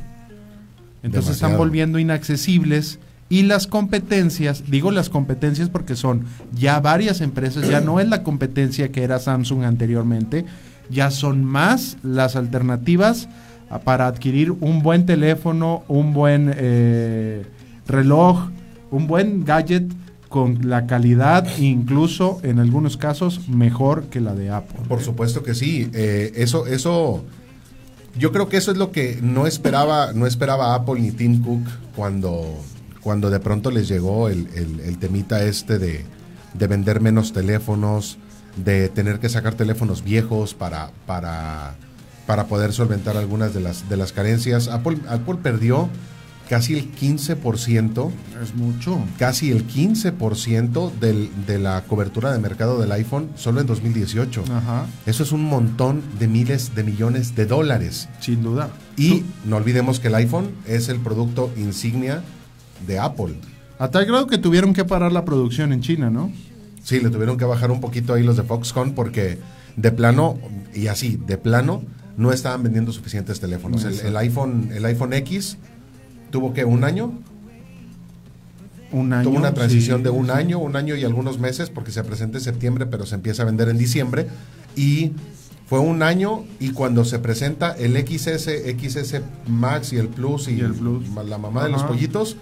Entonces están volviendo inaccesibles y las competencias, digo las competencias porque son ya varias empresas, ya no es la competencia que era Samsung anteriormente, ya son más las alternativas para adquirir un buen teléfono, un buen eh, reloj, un buen gadget con la calidad, incluso en algunos casos, mejor que la de Apple. Por supuesto que sí. eh, eso, eso, yo creo que eso es lo que no esperaba, no esperaba Apple ni Tim Cook cuando, cuando de pronto les llegó el, temita este de, de vender menos teléfonos, de tener que sacar teléfonos viejos para, para, para poder solventar algunas de las, de las carencias. Apple, Apple perdió casi el 15% Es mucho. casi el 15% del, de la cobertura de mercado del iPhone solo en 2018. Ajá, Eso es un montón de miles de millones de dólares. sin duda. Y no olvidemos que el iPhone es el producto insignia de Apple. A tal grado que tuvieron que parar la producción en China, ¿no? Sí, le tuvieron que bajar un poquito ahí los de Foxconn porque de plano, y así, de plano, no estaban vendiendo suficientes teléfonos. El, el iPhone, el iPhone X tuvo que un año, Un año. tuvo una transición sí, de un sí. año, un año y algunos meses, porque se presenta en septiembre, pero se empieza a vender en diciembre. Y fue un año y cuando se presenta el XS, XS Max y el Plus y, Y el Plus. la mamá de los pollitos,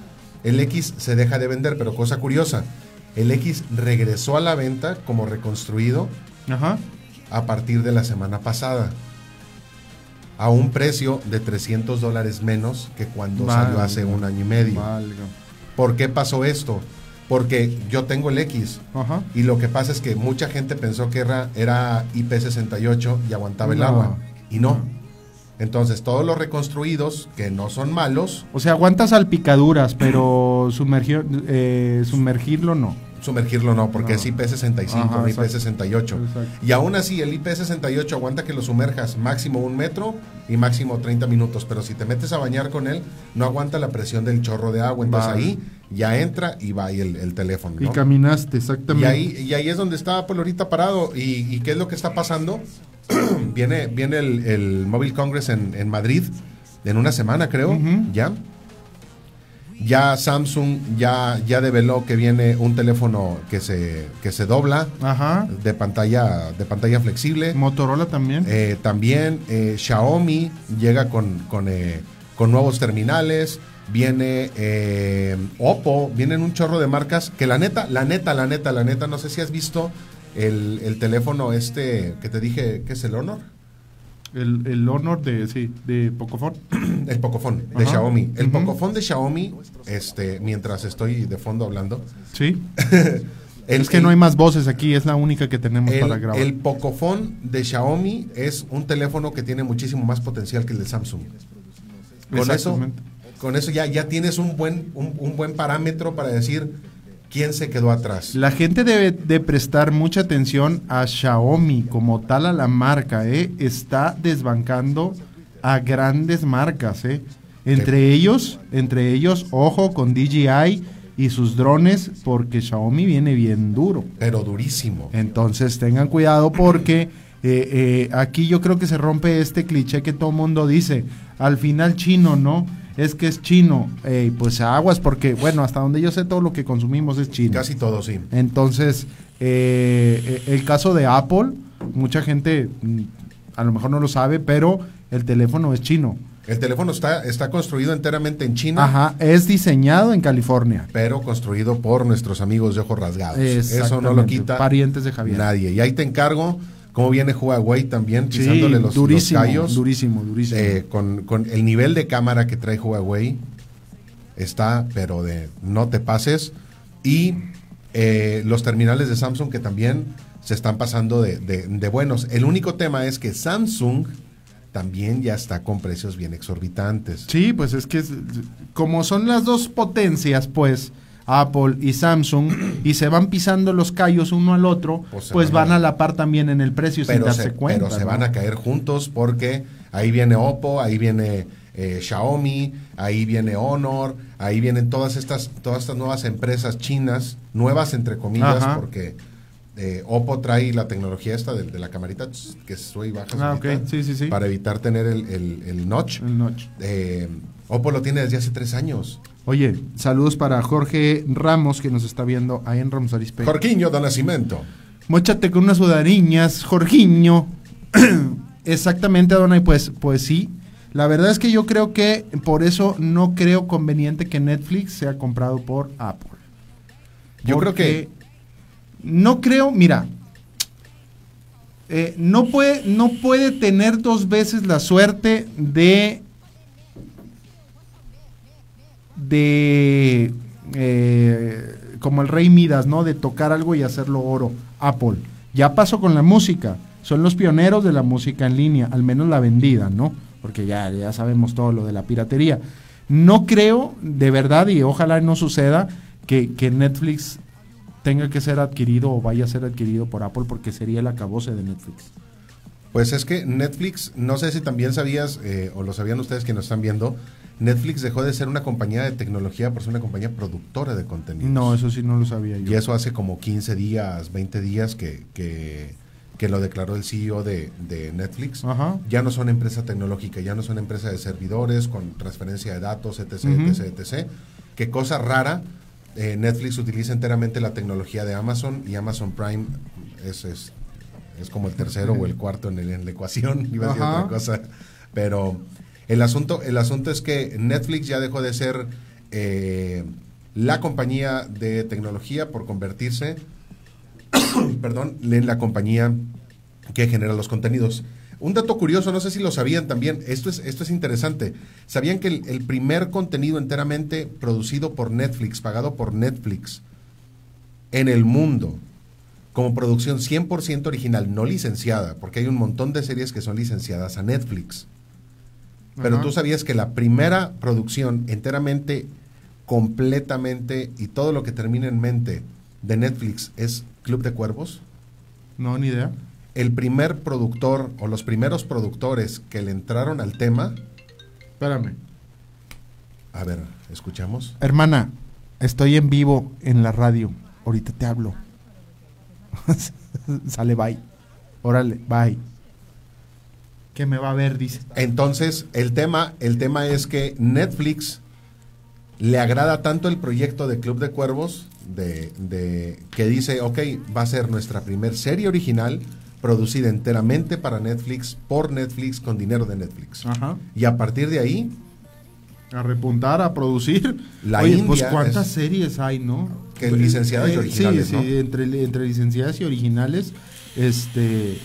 el X se deja de vender, pero cosa curiosa, el X regresó a la venta como reconstruido Ajá. a partir de la semana pasada a un precio de 300 dólares menos que cuando salió hace un año y medio. ¿Por qué pasó esto? Porque yo tengo el X Ajá. y lo que pasa es que mucha gente pensó que era, era IP68 y aguantaba el agua y no. Entonces todos los reconstruidos, que no son malos, O sea, aguanta salpicaduras, pero sumergir, eh, sumergirlo no. Sumergirlo no, porque No. es IP65, Ajá, no exacto. IP68. Exacto. Y aún así, el IP68 aguanta que lo sumerjas máximo un metro y máximo 30 minutos. Pero si te metes a bañar con él, no aguanta la presión del chorro de agua. Entonces Vale. ahí ya entra y va ahí el, el teléfono. Y caminaste, Y exactamente. ahí, y ahí es donde está Apple ahorita parado. ¿Y, y qué es lo que está pasando? viene viene el, el Mobile Congress en, en Madrid en una semana, creo. Ya. Ya Samsung ya, ya develó que viene un teléfono que se, que se dobla Ajá. de pantalla, de pantalla flexible. Motorola también. Eh, también eh, Xiaomi llega con, con, eh, con nuevos terminales. Viene eh, Oppo, vienen un chorro de marcas que la neta, la neta, la neta, la neta, no sé si has visto el, el teléfono este que te dije que es el Honor, El, el Honor de, sí, de Pocophone. el Pocophone de Ajá. Xiaomi. El Ujú. Pocophone de Xiaomi, este, mientras estoy de fondo hablando, Sí. el- es que el- no hay más voces aquí, es la única que tenemos para El, grabar. el Pocophone de Xiaomi es un teléfono que tiene muchísimo más potencial que el de Samsung. Con eso, con eso ya, ya tienes un buen, un, un buen parámetro para decir quién se quedó atrás. La gente debe de prestar mucha atención a Xiaomi como tal a la marca, ¿eh? Está desbancando a grandes marcas, ¿eh? Entre ellos, entre ellos, ojo con DJI y sus drones, porque Xiaomi viene bien duro. Pero durísimo. Entonces tengan cuidado porque eh, eh, aquí yo creo que se rompe este cliché que todo mundo dice, al final chino, ¿no? Es que es chino. Ey, pues aguas porque, bueno, hasta donde yo sé todo lo que consumimos es chino. Casi todo, sí. Entonces, eh, eh, el caso de Apple, mucha gente mm, a lo mejor no lo sabe, pero el teléfono es chino. El teléfono está, está construido enteramente en China, Ajá, es diseñado en California. pero construido por nuestros amigos de ojos rasgados. Eso no lo quita Parientes de Javier. nadie. Y ahí te encargo cómo viene Huawei también, Sí, pisándole los, durísimo, los callos. durísimo, durísimo. Eh, con, con el nivel de cámara que trae Huawei está, pero de no te pases. Y eh, los terminales de Samsung que también se están pasando de, de- de buenos. El único tema es que Samsung también ya está con precios bien exorbitantes. Sí, pues es que como son las dos potencias, pues Apple y Samsung, y se van pisando los callos uno al otro, Pues pues, van van a- la par también en el precio sin darse se, cuenta. pero se van a caer juntos porque ahí viene Oppo, ahí viene eh, Xiaomi, ahí viene Honor, ahí vienen todas estas, todas estas nuevas empresas chinas, nuevas entre comillas, Ajá. porque eh, Oppo trae la tecnología esta de, de la camarita que sube y baja Ah, solita, ok, sí, sí, sí. para evitar tener el, el- el notch. El notch. Eh, Oppo lo tiene desde hace tres años. Oye, saludos para Jorge Ramos que nos está viendo ahí en Ramos Arizpe. Jorquiño de Nacimiento. Móchate con unas sudariñas, Jorgiño. Exactamente, Adonai, pues, pues sí. La verdad es que yo creo que por eso no creo conveniente que Netflix sea comprado por Apple. Yo creo que no creo, mira, eh, no, puede, no puede tener dos veces la suerte de de eh, como el rey Midas, ¿no? De tocar algo y hacerlo oro. Apple. Ya pasó con la música. Son los pioneros de la música en línea, al menos la vendida, ¿no? Porque ya, ya sabemos todo lo de la piratería. No creo, de verdad, y ojalá no suceda, que, que Netflix tenga que ser adquirido o vaya a ser adquirido por Apple porque sería el acabose de Netflix. Pues es que Netflix, no sé si también sabías, eh, o lo sabían ustedes que nos están viendo, Netflix dejó de ser una compañía de tecnología por ser una compañía productora de contenidos. No, eso sí no lo sabía yo. Y eso hace como 15 días, 20 días que, que, que lo declaró el CEO de, de Netflix. Ajá. Ya no son empresa tecnológica, ya no son empresa de servidores con transferencia de datos, etc., etc., etc. Que cosa rara, eh, Netflix utiliza enteramente la tecnología de Amazon y Amazon Prime es, es, es como el tercero o el cuarto en, el- en la ecuación, iba a decir otra cosa. Pero el asunto, el asunto es que Netflix ya dejó de ser eh, la compañía de tecnología por convertirse perdón, en la compañía que genera los contenidos. Un dato curioso, no sé si lo sabían también, esto es, esto es interesante. ¿Sabían que el, el primer contenido enteramente producido por Netflix, pagado por Netflix, en el mundo, como producción 100% original, no licenciada, porque hay un montón de series que son licenciadas a Netflix? Pero Ajá. tú sabías que la primera producción enteramente, completamente y todo lo que termina en mente de Netflix es Club de Cuervos. No, ni idea. El primer productor o los primeros productores que le entraron al tema, Espérame. a ver, escuchamos. Hermana, estoy en vivo en la radio. Ahorita te hablo. Sale, bye. Órale, bye. Que me va a ver, dice. Entonces, el tema, el tema es que Netflix le agrada tanto el proyecto de Club de Cuervos de, de- que dice, ok, va a ser nuestra primer serie original producida enteramente para Netflix, por Netflix, con dinero de Netflix. Ajá. Y a partir de ahí, A repuntar, a producir. La Oye, India pues cuántas es- series hay, ¿no? Que licenciadas y Eh, originales, Sí, ¿no? sí, entre, entre licenciadas y originales, este,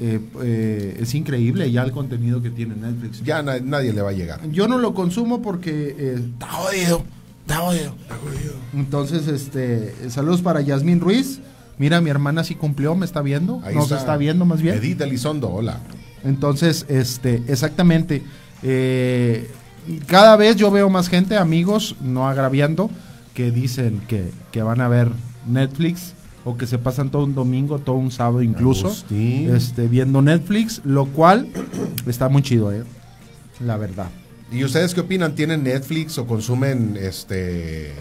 eh, eh, es increíble ya el contenido que tiene Netflix. ya na- nadie le va a llegar. Yo no lo consumo porque eh, está jodido, está jodido. Entonces, este, saludos para Yasmín Ruiz. Mira, mi hermana sí cumplió, me está viendo. Ahí Nos está. viendo más bien. Edith Elizondo, hola. Entonces, este, exactamente. eh, cada vez yo veo más gente, amigos, no agraviando, que dicen que, que van a ver Netflix o que se pasan todo un domingo, todo un sábado incluso, Agustín. este, viendo Netflix, lo cual está muy chido, eh, la verdad. ¿Y ustedes qué opinan? ¿Tienen Netflix o consumen este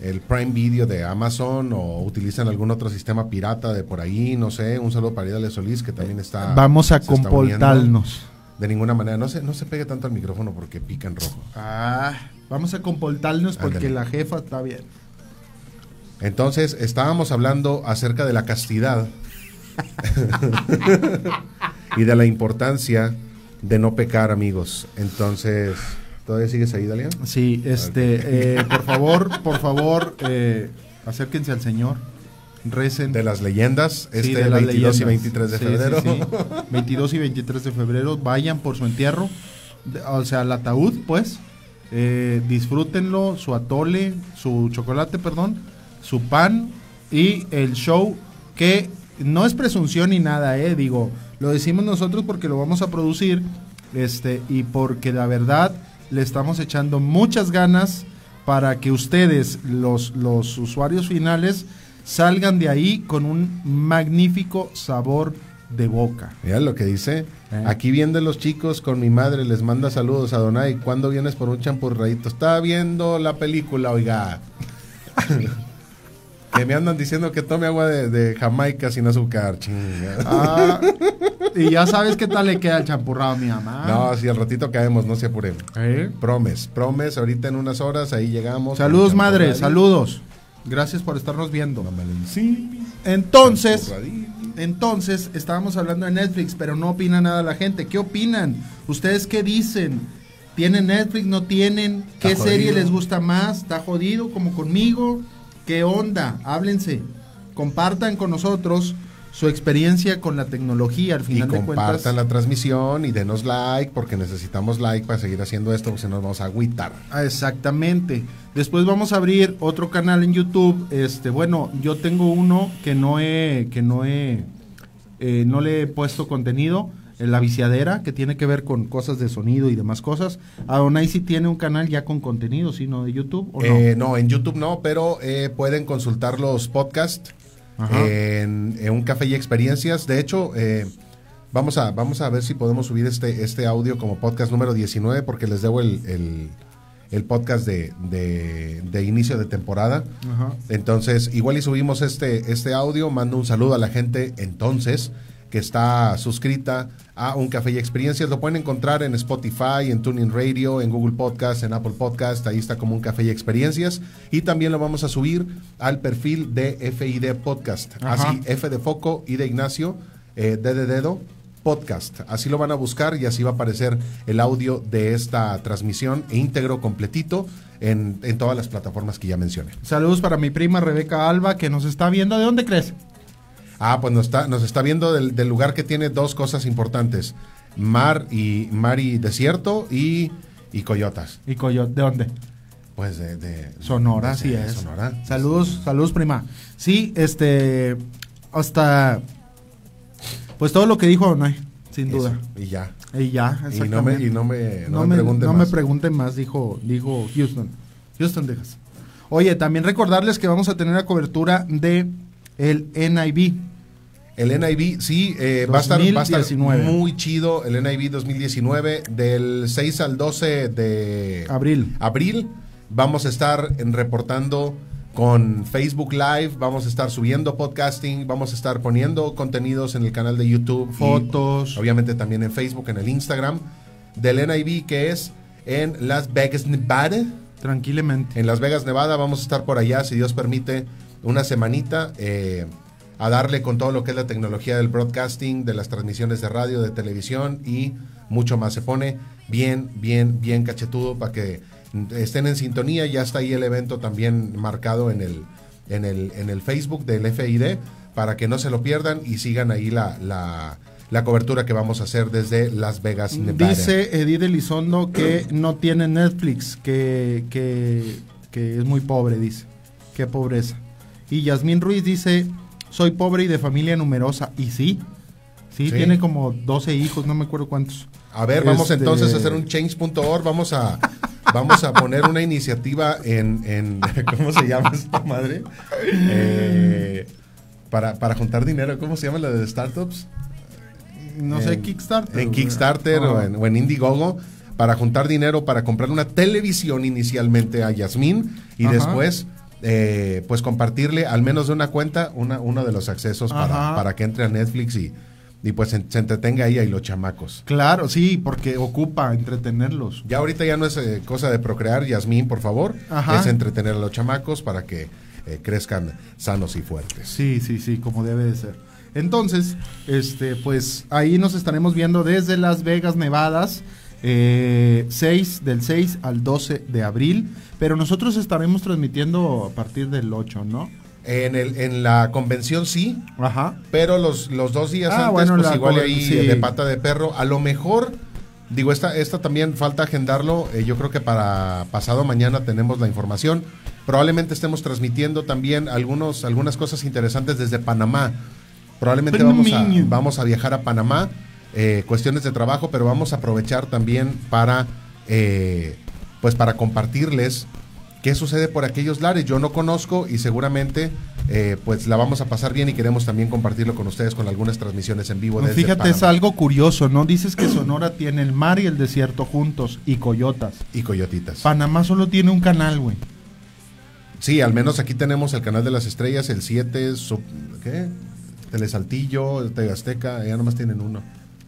el Prime Video de Amazon o utilizan algún otro sistema pirata de por ahí? No sé. Un saludo para Idale Solís que también está. Vamos a compoltarnos. De ninguna manera. No se, no se pegue tanto al micrófono porque pica en rojo. Ah, vamos a compoltarnos porque Ándale. la jefa está bien. Entonces, estábamos hablando acerca de la castidad y de la importancia de no pecar, amigos. Entonces, ¿todavía sigues ahí, Dalia? Sí, este, eh, por favor, por favor, eh, acérquense al Señor, recen. De las leyendas, Sí, este de las 22 y leyendas. 23 de Sí, febrero. sí, sí. 22 y 23 de febrero, vayan por su entierro, de- o sea, el ataúd, pues, eh, disfrútenlo, su atole, su chocolate, perdón, su pan y el show que no es presunción ni nada, eh, digo, lo decimos nosotros porque lo vamos a producir, este, y porque la verdad le estamos echando muchas ganas para que ustedes, los, los usuarios finales, salgan de ahí con un magnífico sabor de boca. Mira lo que dice. Eh. Aquí vienen los chicos con mi madre, les manda saludos a Donay. ¿Cuándo vienes por un champurradito? Estaba viendo la película, oiga. que me andan diciendo que tome agua de, de Jamaica sin azúcar. Chinga. Ah, y ya sabes qué tal le queda el champurrado a mi mamá. No, si al ratito caemos, no se apuren. ¿Eh? Promes, promes, ahorita en unas horas ahí llegamos. Saludos, madre, saludos. Gracias por estarnos viendo. Mamalín. Entonces, entonces, estábamos hablando de Netflix, pero no opina nada la gente. ¿Qué opinan? ¿Ustedes qué dicen? ¿Tienen Netflix? ¿No tienen? ¿Qué serie jodido. les gusta más? ¿Está jodido como conmigo? ¿Qué onda? Háblense. Compartan con nosotros su experiencia con la tecnología. Al Y final de cuentas, compartan la transmisión y denos like porque necesitamos like para seguir haciendo esto porque si no nos vamos a agüitar. Ah, Exactamente. Después vamos a abrir otro canal en YouTube. Este, bueno, yo tengo uno que no he, que no he, eh, no le he puesto contenido. La viciadera, que tiene que ver con cosas de sonido y demás cosas. Adonai sí tiene un canal ya con contenido, ¿sí? ¿No? De YouTube o no? Eh, no, en YouTube no, pero eh, pueden consultar los podcasts en, en un café y experiencias. De hecho, eh, Vamos a, vamos a ver si podemos subir este, este audio como podcast número 19 porque les debo el, el- el podcast de, de- de inicio de temporada. Ajá. Entonces, igual y subimos este, este audio. Mando un saludo a la gente entonces que está suscrita a Un Café y Experiencias. Lo pueden encontrar en Spotify, en Tuning Radio, en Google Podcast, en Apple Podcast. Ahí está como Un Café y Experiencias. Y también lo vamos a subir al perfil de FID Podcast. Ajá. Así, F de foco, I de Ignacio, eh, D de dedo, podcast. Así lo van a buscar y así va a aparecer el audio de esta transmisión íntegro, completito, en, en todas las plataformas que ya mencioné. Saludos para mi prima Rebeca Alba, que nos está viendo. ¿De dónde crees? Ah, pues nos está, nos está viendo del, del lugar que tiene dos cosas importantes. Mar y, mar y desierto y, y coyotas. Y Coyote, ¿de dónde? Pues de, de- Sonora, de es. Sonora. Saludos, saludos, prima. Sí, este. Hasta. Pues todo lo que dijo Donay, sin Eso, duda. Y ya. Y ya, Y no me, exactamente. y no me, no no me me, pregunten no me más. pregunten más, dijo, dijo Houston. Houston, Texas. Oye, también recordarles que vamos a tener la cobertura de el NIB. El NIV, sí, eh, va, a estar, va a estar 2019. muy chido el NIV 2019, del 6 al 12 de Abril. abril. Vamos a estar reportando con Facebook Live, vamos a estar subiendo podcasting, vamos a estar poniendo contenidos en el canal de YouTube. y Fotos. obviamente también en Facebook, en el Instagram. Del NIV que es en Las Vegas, Nevada. Tranquilamente. En Las Vegas, Nevada, vamos a estar por allá, si Dios permite, una semanita eh, a darle con todo lo que es la tecnología del broadcasting, de las transmisiones de radio, de televisión y mucho más. Se pone bien, bien, bien cachetudo para que estén en sintonía. Ya está ahí el evento también marcado en el, en el, en el Facebook del FID para que no se lo pierdan y sigan ahí la, la, la cobertura que vamos a hacer desde Las Vegas, Nevada. Dice Edith Elizondo que no tiene Netflix, que, que, que es muy pobre, dice. Qué pobreza. Y Yasmín Ruiz dice, soy pobre y de familia numerosa. Y sí, sí, Sí. tiene como 12 hijos, no me acuerdo cuántos. A ver, vamos Este- entonces a hacer un change.org, vamos a vamos a poner una iniciativa en, en ¿cómo se llama esta madre? Eh, para, para juntar dinero, ¿cómo se llama la de startups? No En- sé, Kickstarter. En Kickstarter Ah. o, en, o en Indiegogo para juntar dinero para comprar una televisión inicialmente a Yasmín y Ajá. después eh, pues compartirle al menos de una cuenta una, uno de los accesos para, para que entre a Netflix y, y pues se, se entretenga ahí, ahí los chamacos. Claro, sí, porque ocupa entretenerlos. Ya ahorita ya no es eh, cosa de procrear, Yasmín, por favor. Ajá. Es entretener a los chamacos para que eh, crezcan sanos y fuertes. Sí, sí, sí, como debe de ser. Entonces, este, pues ahí nos estaremos viendo desde Las Vegas, Nevadas, eh, 6, del 6 al 12 de abril, pero nosotros estaremos transmitiendo a partir del 8, ¿no? En, el, en la convención sí, Ajá. pero los, los dos días Ah, antes, bueno, pues igual ahí sí. de pata de perro. A lo mejor, digo, esta, esta también falta agendarlo. eh, yo creo que para pasado mañana tenemos la información. Probablemente estemos transmitiendo también algunos, algunas cosas interesantes desde Panamá. Probablemente vamos a, vamos a viajar a Panamá, eh, cuestiones de trabajo, pero vamos a aprovechar también para, eh, pues para compartirles qué sucede por aquellos lares. Yo no conozco y seguramente eh, pues la vamos a pasar bien y queremos también compartirlo con ustedes con algunas transmisiones en vivo. Desde fíjate, es algo curioso, ¿no? Dices que Sonora tiene el mar y el desierto juntos y coyotas. Y coyotitas. Panamá solo tiene un canal, güey. Sí, al menos aquí tenemos el canal de las estrellas, el 7, sub- ¿qué? Telesaltillo, Azteca, ya nomás tienen uno.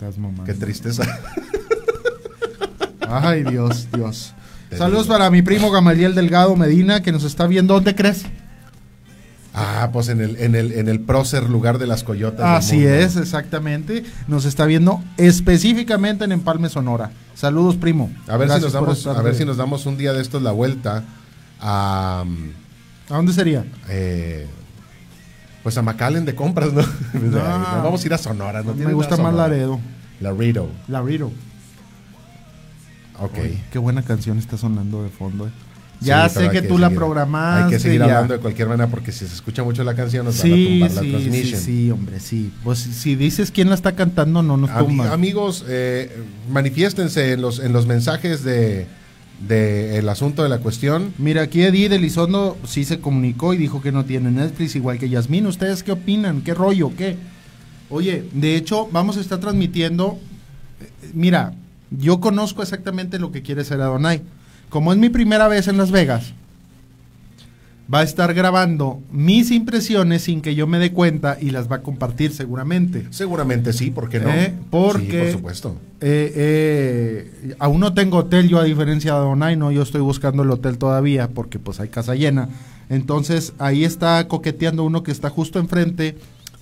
Estás mamando. Qué tristeza. Ay, Dios, Dios. Te Saludos digo. para mi primo Gamaliel Delgado Medina, que nos está viendo. ¿Dónde crees? Ah, pues en el, en el, en el prócer lugar de las coyotas. del Así mundo. es, exactamente. Nos está viendo específicamente en Empalme, Sonora. Saludos, primo. A ver, si nos damos, a ver si nos damos un día de estos la vuelta a ¿A dónde sería? eh, pues a McAllen de compras, ¿no? Vamos a ir a Sonora, ¿no? Me gusta más. Laredo. Laredo. Laredo. Ok. Qué buena canción está sonando de fondo. eh. Sí, Ya sé que tú la programaste. Hay que seguir ya. hablando de cualquier manera porque si se escucha mucho la canción nos Sí, van a tumbar la sí, sí, sí, hombre, sí. Pues si dices quién la está cantando, no nos Ami- tumban. amigos, eh, manifiéstense en los, en los mensajes de, de el asunto de la cuestión. Mira, aquí Edith Elizondo sí se comunicó y dijo que no tiene Netflix, igual que Yasmín. ¿Ustedes qué opinan? ¿Qué rollo? ¿Qué? Oye, de hecho, vamos a estar transmitiendo. eh, Mira, yo conozco exactamente lo que quiere hacer Adonai. Como es mi primera vez en Las Vegas, va a estar grabando mis impresiones sin que yo me dé cuenta y las va a compartir seguramente. Seguramente sí, ¿por qué no? Eh, porque- Sí, por supuesto. Eh, eh, aún no tengo hotel yo a diferencia de Adonai, no, yo estoy buscando el hotel todavía porque pues hay casa llena. Entonces ahí está coqueteando uno que está justo enfrente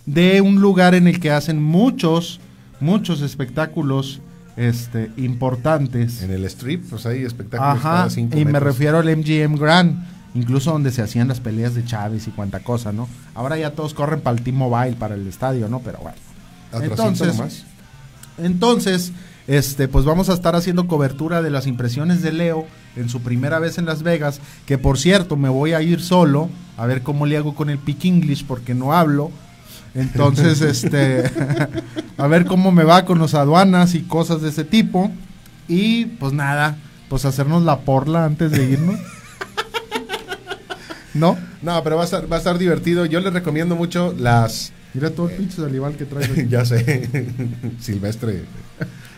de un lugar en el que hacen muchos, muchos espectáculos este, importantes. En el strip, pues hay espectáculos Ajá, cada cinco y me refiero al MGM Grand, incluso donde se hacían las peleas de Chávez y cuanta cosa, ¿no? Ahora ya todos corren para el T-Mobile, para el estadio, ¿no? Pero bueno. Entonces, nomás. entonces, este, pues vamos a estar haciendo cobertura de las impresiones de Leo en su primera vez en Las Vegas, que por cierto me voy a ir solo a ver cómo le hago con el Pick English porque no hablo. Entonces, este, a ver cómo me va con los aduanas y cosas de ese tipo. Y pues nada, pues hacernos la porla antes de irnos. ¿No? No, pero va a estar, va a estar divertido. Yo les recomiendo mucho las. Mira todo el pinche salival que aquí. ya sé, Silvestre.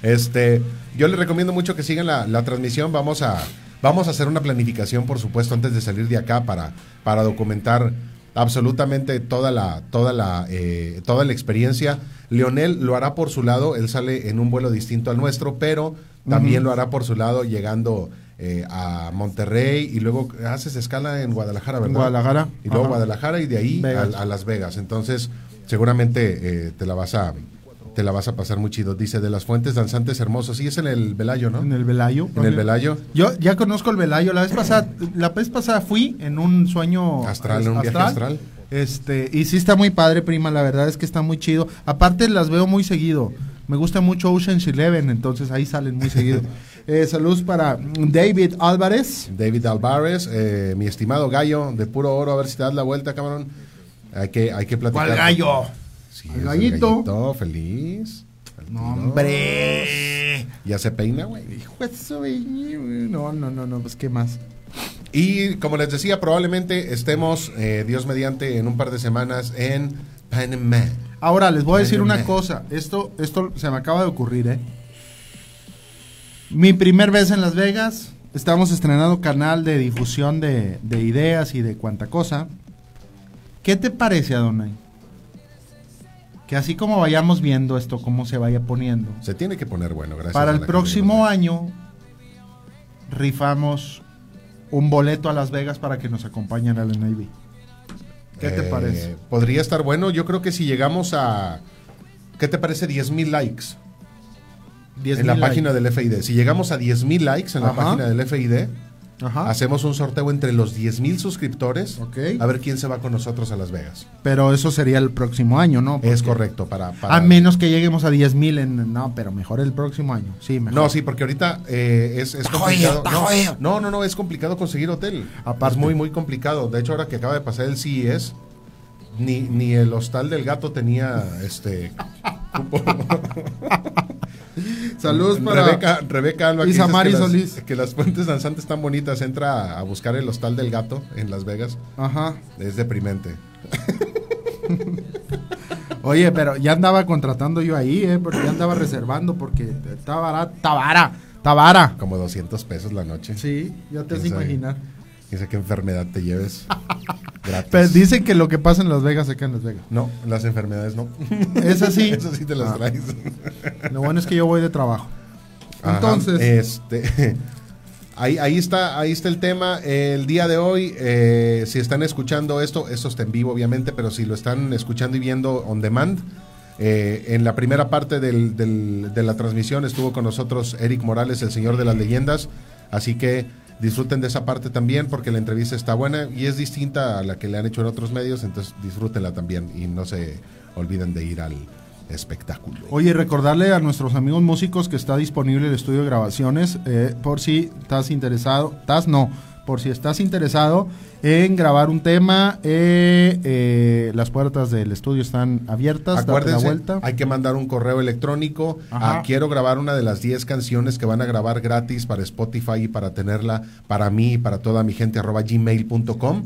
Este, yo les recomiendo mucho que sigan la, la transmisión. Vamos a, vamos a hacer una planificación, por supuesto, antes de salir de acá para, para documentar absolutamente toda la, toda la, eh, toda la experiencia. Leonel lo hará por su lado. Él sale en un vuelo distinto al nuestro, pero también lo hará por su lado llegando eh, a Monterrey y luego haces escala en Guadalajara, ¿verdad? Guadalajara. Y luego Ajá. Guadalajara y de ahí a, a Las Vegas. Entonces, seguramente eh, te la vas a te la vas a pasar muy chido. Dice de las fuentes danzantes hermosos. Sí, es en el Velayo, ¿no? En el Velayo. En el Velayo. Yo ya conozco el Velayo. La vez pasada, la vez pasada fui en un sueño Astral, en un viaje astral. Este, y sí está muy padre, prima. La verdad es que está muy chido. Aparte las veo muy seguido. Me gusta mucho Ocean's Eleven, entonces ahí salen muy seguido. Eh, saludos para David Álvarez. David Alvarez, eh, mi estimado gallo de puro oro, a ver si te das la vuelta, cabrón. Hay que, hay que platicar. ¿Cuál gallo? Sí, El gallito. feliz. No, Feliz. hombre. Ya se peina, güey. No, no, no, no, pues qué más. Y como les decía, probablemente estemos, eh, Dios mediante, en un par de semanas en Panamá. Ahora les voy a decir una cosa. Esto, esto se me acaba de ocurrir, ¿eh? Mi primer vez en Las Vegas. Estamos estrenando canal de difusión de, de ideas y de cuanta cosa. ¿Qué te parece, Adonai? Que así como vayamos viendo esto, cómo se vaya poniendo. Se tiene que poner bueno, gracias. Para el próximo año rifamos un boleto a Las Vegas para que nos acompañen al Navy. ¿Qué te Eh, parece? Podría estar bueno. Yo creo que si llegamos a. ¿Qué te parece 10 mil likes? 10 en la página del FID. Si llegamos a 10 mil likes en la página del FID, Ajá. hacemos un sorteo entre los 10 mil suscriptores. Ok. A ver quién se va con nosotros a Las Vegas. Pero eso sería el próximo año, ¿no? Es correcto. Para, para- A menos que lleguemos a 10 mil en... No, pero mejor el próximo año. Sí, mejor. No, sí, porque ahorita eh, es, es complicado. No, no, no, no, es complicado conseguir hotel. Aparte. Es muy, muy complicado. De hecho, ahora que acaba de pasar el CES, ni, ni el hostal del gato tenía este. Saludos para... Rebeca, Rebeca Alba, que dices Isamari que las- que las fuentes danzantes están bonitas. Entra a buscar el hostal del gato en Las Vegas. Ajá. Es deprimente. Oye, pero ya andaba contratando yo ahí, ¿eh? Porque ya andaba reservando porque está barata. Está vara. Como 200 pesos la noche. Sí, ya te has imaginar. Sabe qué enfermedad te lleves. Gratis. Pero dicen que lo que pasa en Las Vegas se queda en Las Vegas. No, las enfermedades no. Es así. Eso sí te las Ah. traes. Lo bueno es que yo voy de trabajo. Ajá, Entonces, este, ahí, ahí está, ahí está el tema. El día de hoy, eh, si están escuchando esto, esto está en vivo, obviamente, pero si lo están escuchando y viendo on demand, eh, en la primera parte del- del- de la transmisión estuvo con nosotros Eric Morales, el señor de las leyendas. Así que disfruten de esa parte también, porque la entrevista está buena y es distinta a la que le han hecho en otros medios, entonces disfrútenla también y no se olviden de ir al espectáculo. Oye, recordarle a nuestros amigos músicos que está disponible el estudio de grabaciones, eh, por si estás interesado, estás no, por si estás interesado en grabar un tema, eh, eh, las puertas del estudio están abiertas, date la Acuérdense, vuelta. hay que mandar un correo electrónico. Quiero grabar una de las 10 canciones que van a grabar gratis para Spotify y para tenerla para mí y para toda mi gente arroba gmail.com.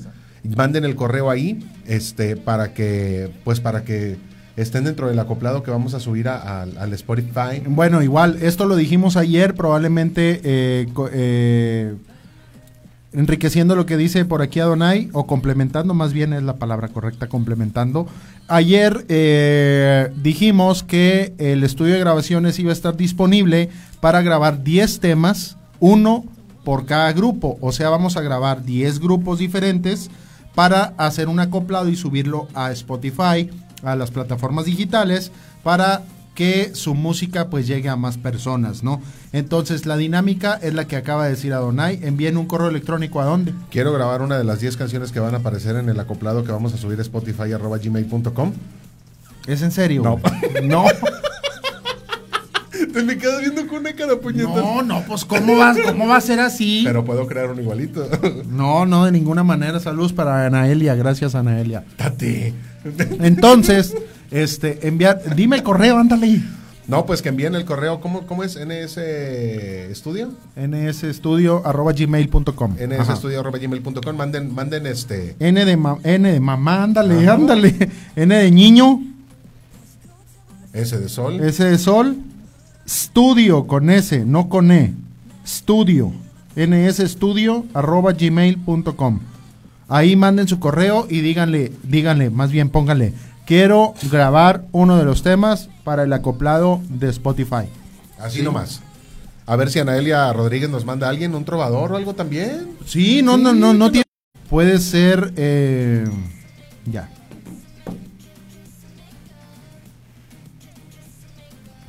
Manden el correo ahí, este, para que, pues para que estén dentro del acoplado que vamos a subir a- al- al Spotify. Bueno, igual, esto lo dijimos ayer, probablemente eh, eh, enriqueciendo lo que dice por aquí Adonai, o complementando, más bien es la palabra correcta, complementando. Ayer eh, dijimos que el estudio de grabaciones iba a estar disponible para grabar 10 temas, uno por cada grupo. O sea, vamos a grabar 10 grupos diferentes para hacer un acoplado y subirlo a Spotify, a las plataformas digitales, para que su música pues llegue a más personas, ¿no? Entonces la dinámica es la que acaba de decir Adonai. Envíen un correo electrónico a dónde? Quiero grabar una de las 10 canciones que van a aparecer en el acoplado que vamos a subir a spotify arroba gmail.com. ¿Es en serio? No. No. Te me quedas viendo con una cara puñeta. No, no, pues ¿cómo va, cómo va a ser así? Pero puedo crear un igualito. No, no, de ninguna manera. Saludos para Anaelia, gracias Anaelia. Tati. Entonces, este, enviar, dime el correo, ándale. No, pues que envíen el correo. ¿Cómo, cómo es? NS Estudio. nsestudio arroba gmail.com. NS. Estudio arroba gmail.com. Manden, manden este. N de, ma- N de mamá, ándale, ándale. N de niño, S de sol. S de sol. Studio con S, no con E. Studio. nsestudio arroba gmail.com. Ahí manden su correo y díganle, díganle, más bien pónganle, quiero grabar uno de los temas para el acoplado de Spotify. Así nomás. A ver si Anaelia Rodríguez nos manda a alguien, un trovador o algo también. Sí, no, no, no, no tiene. Puede ser. eh, ya.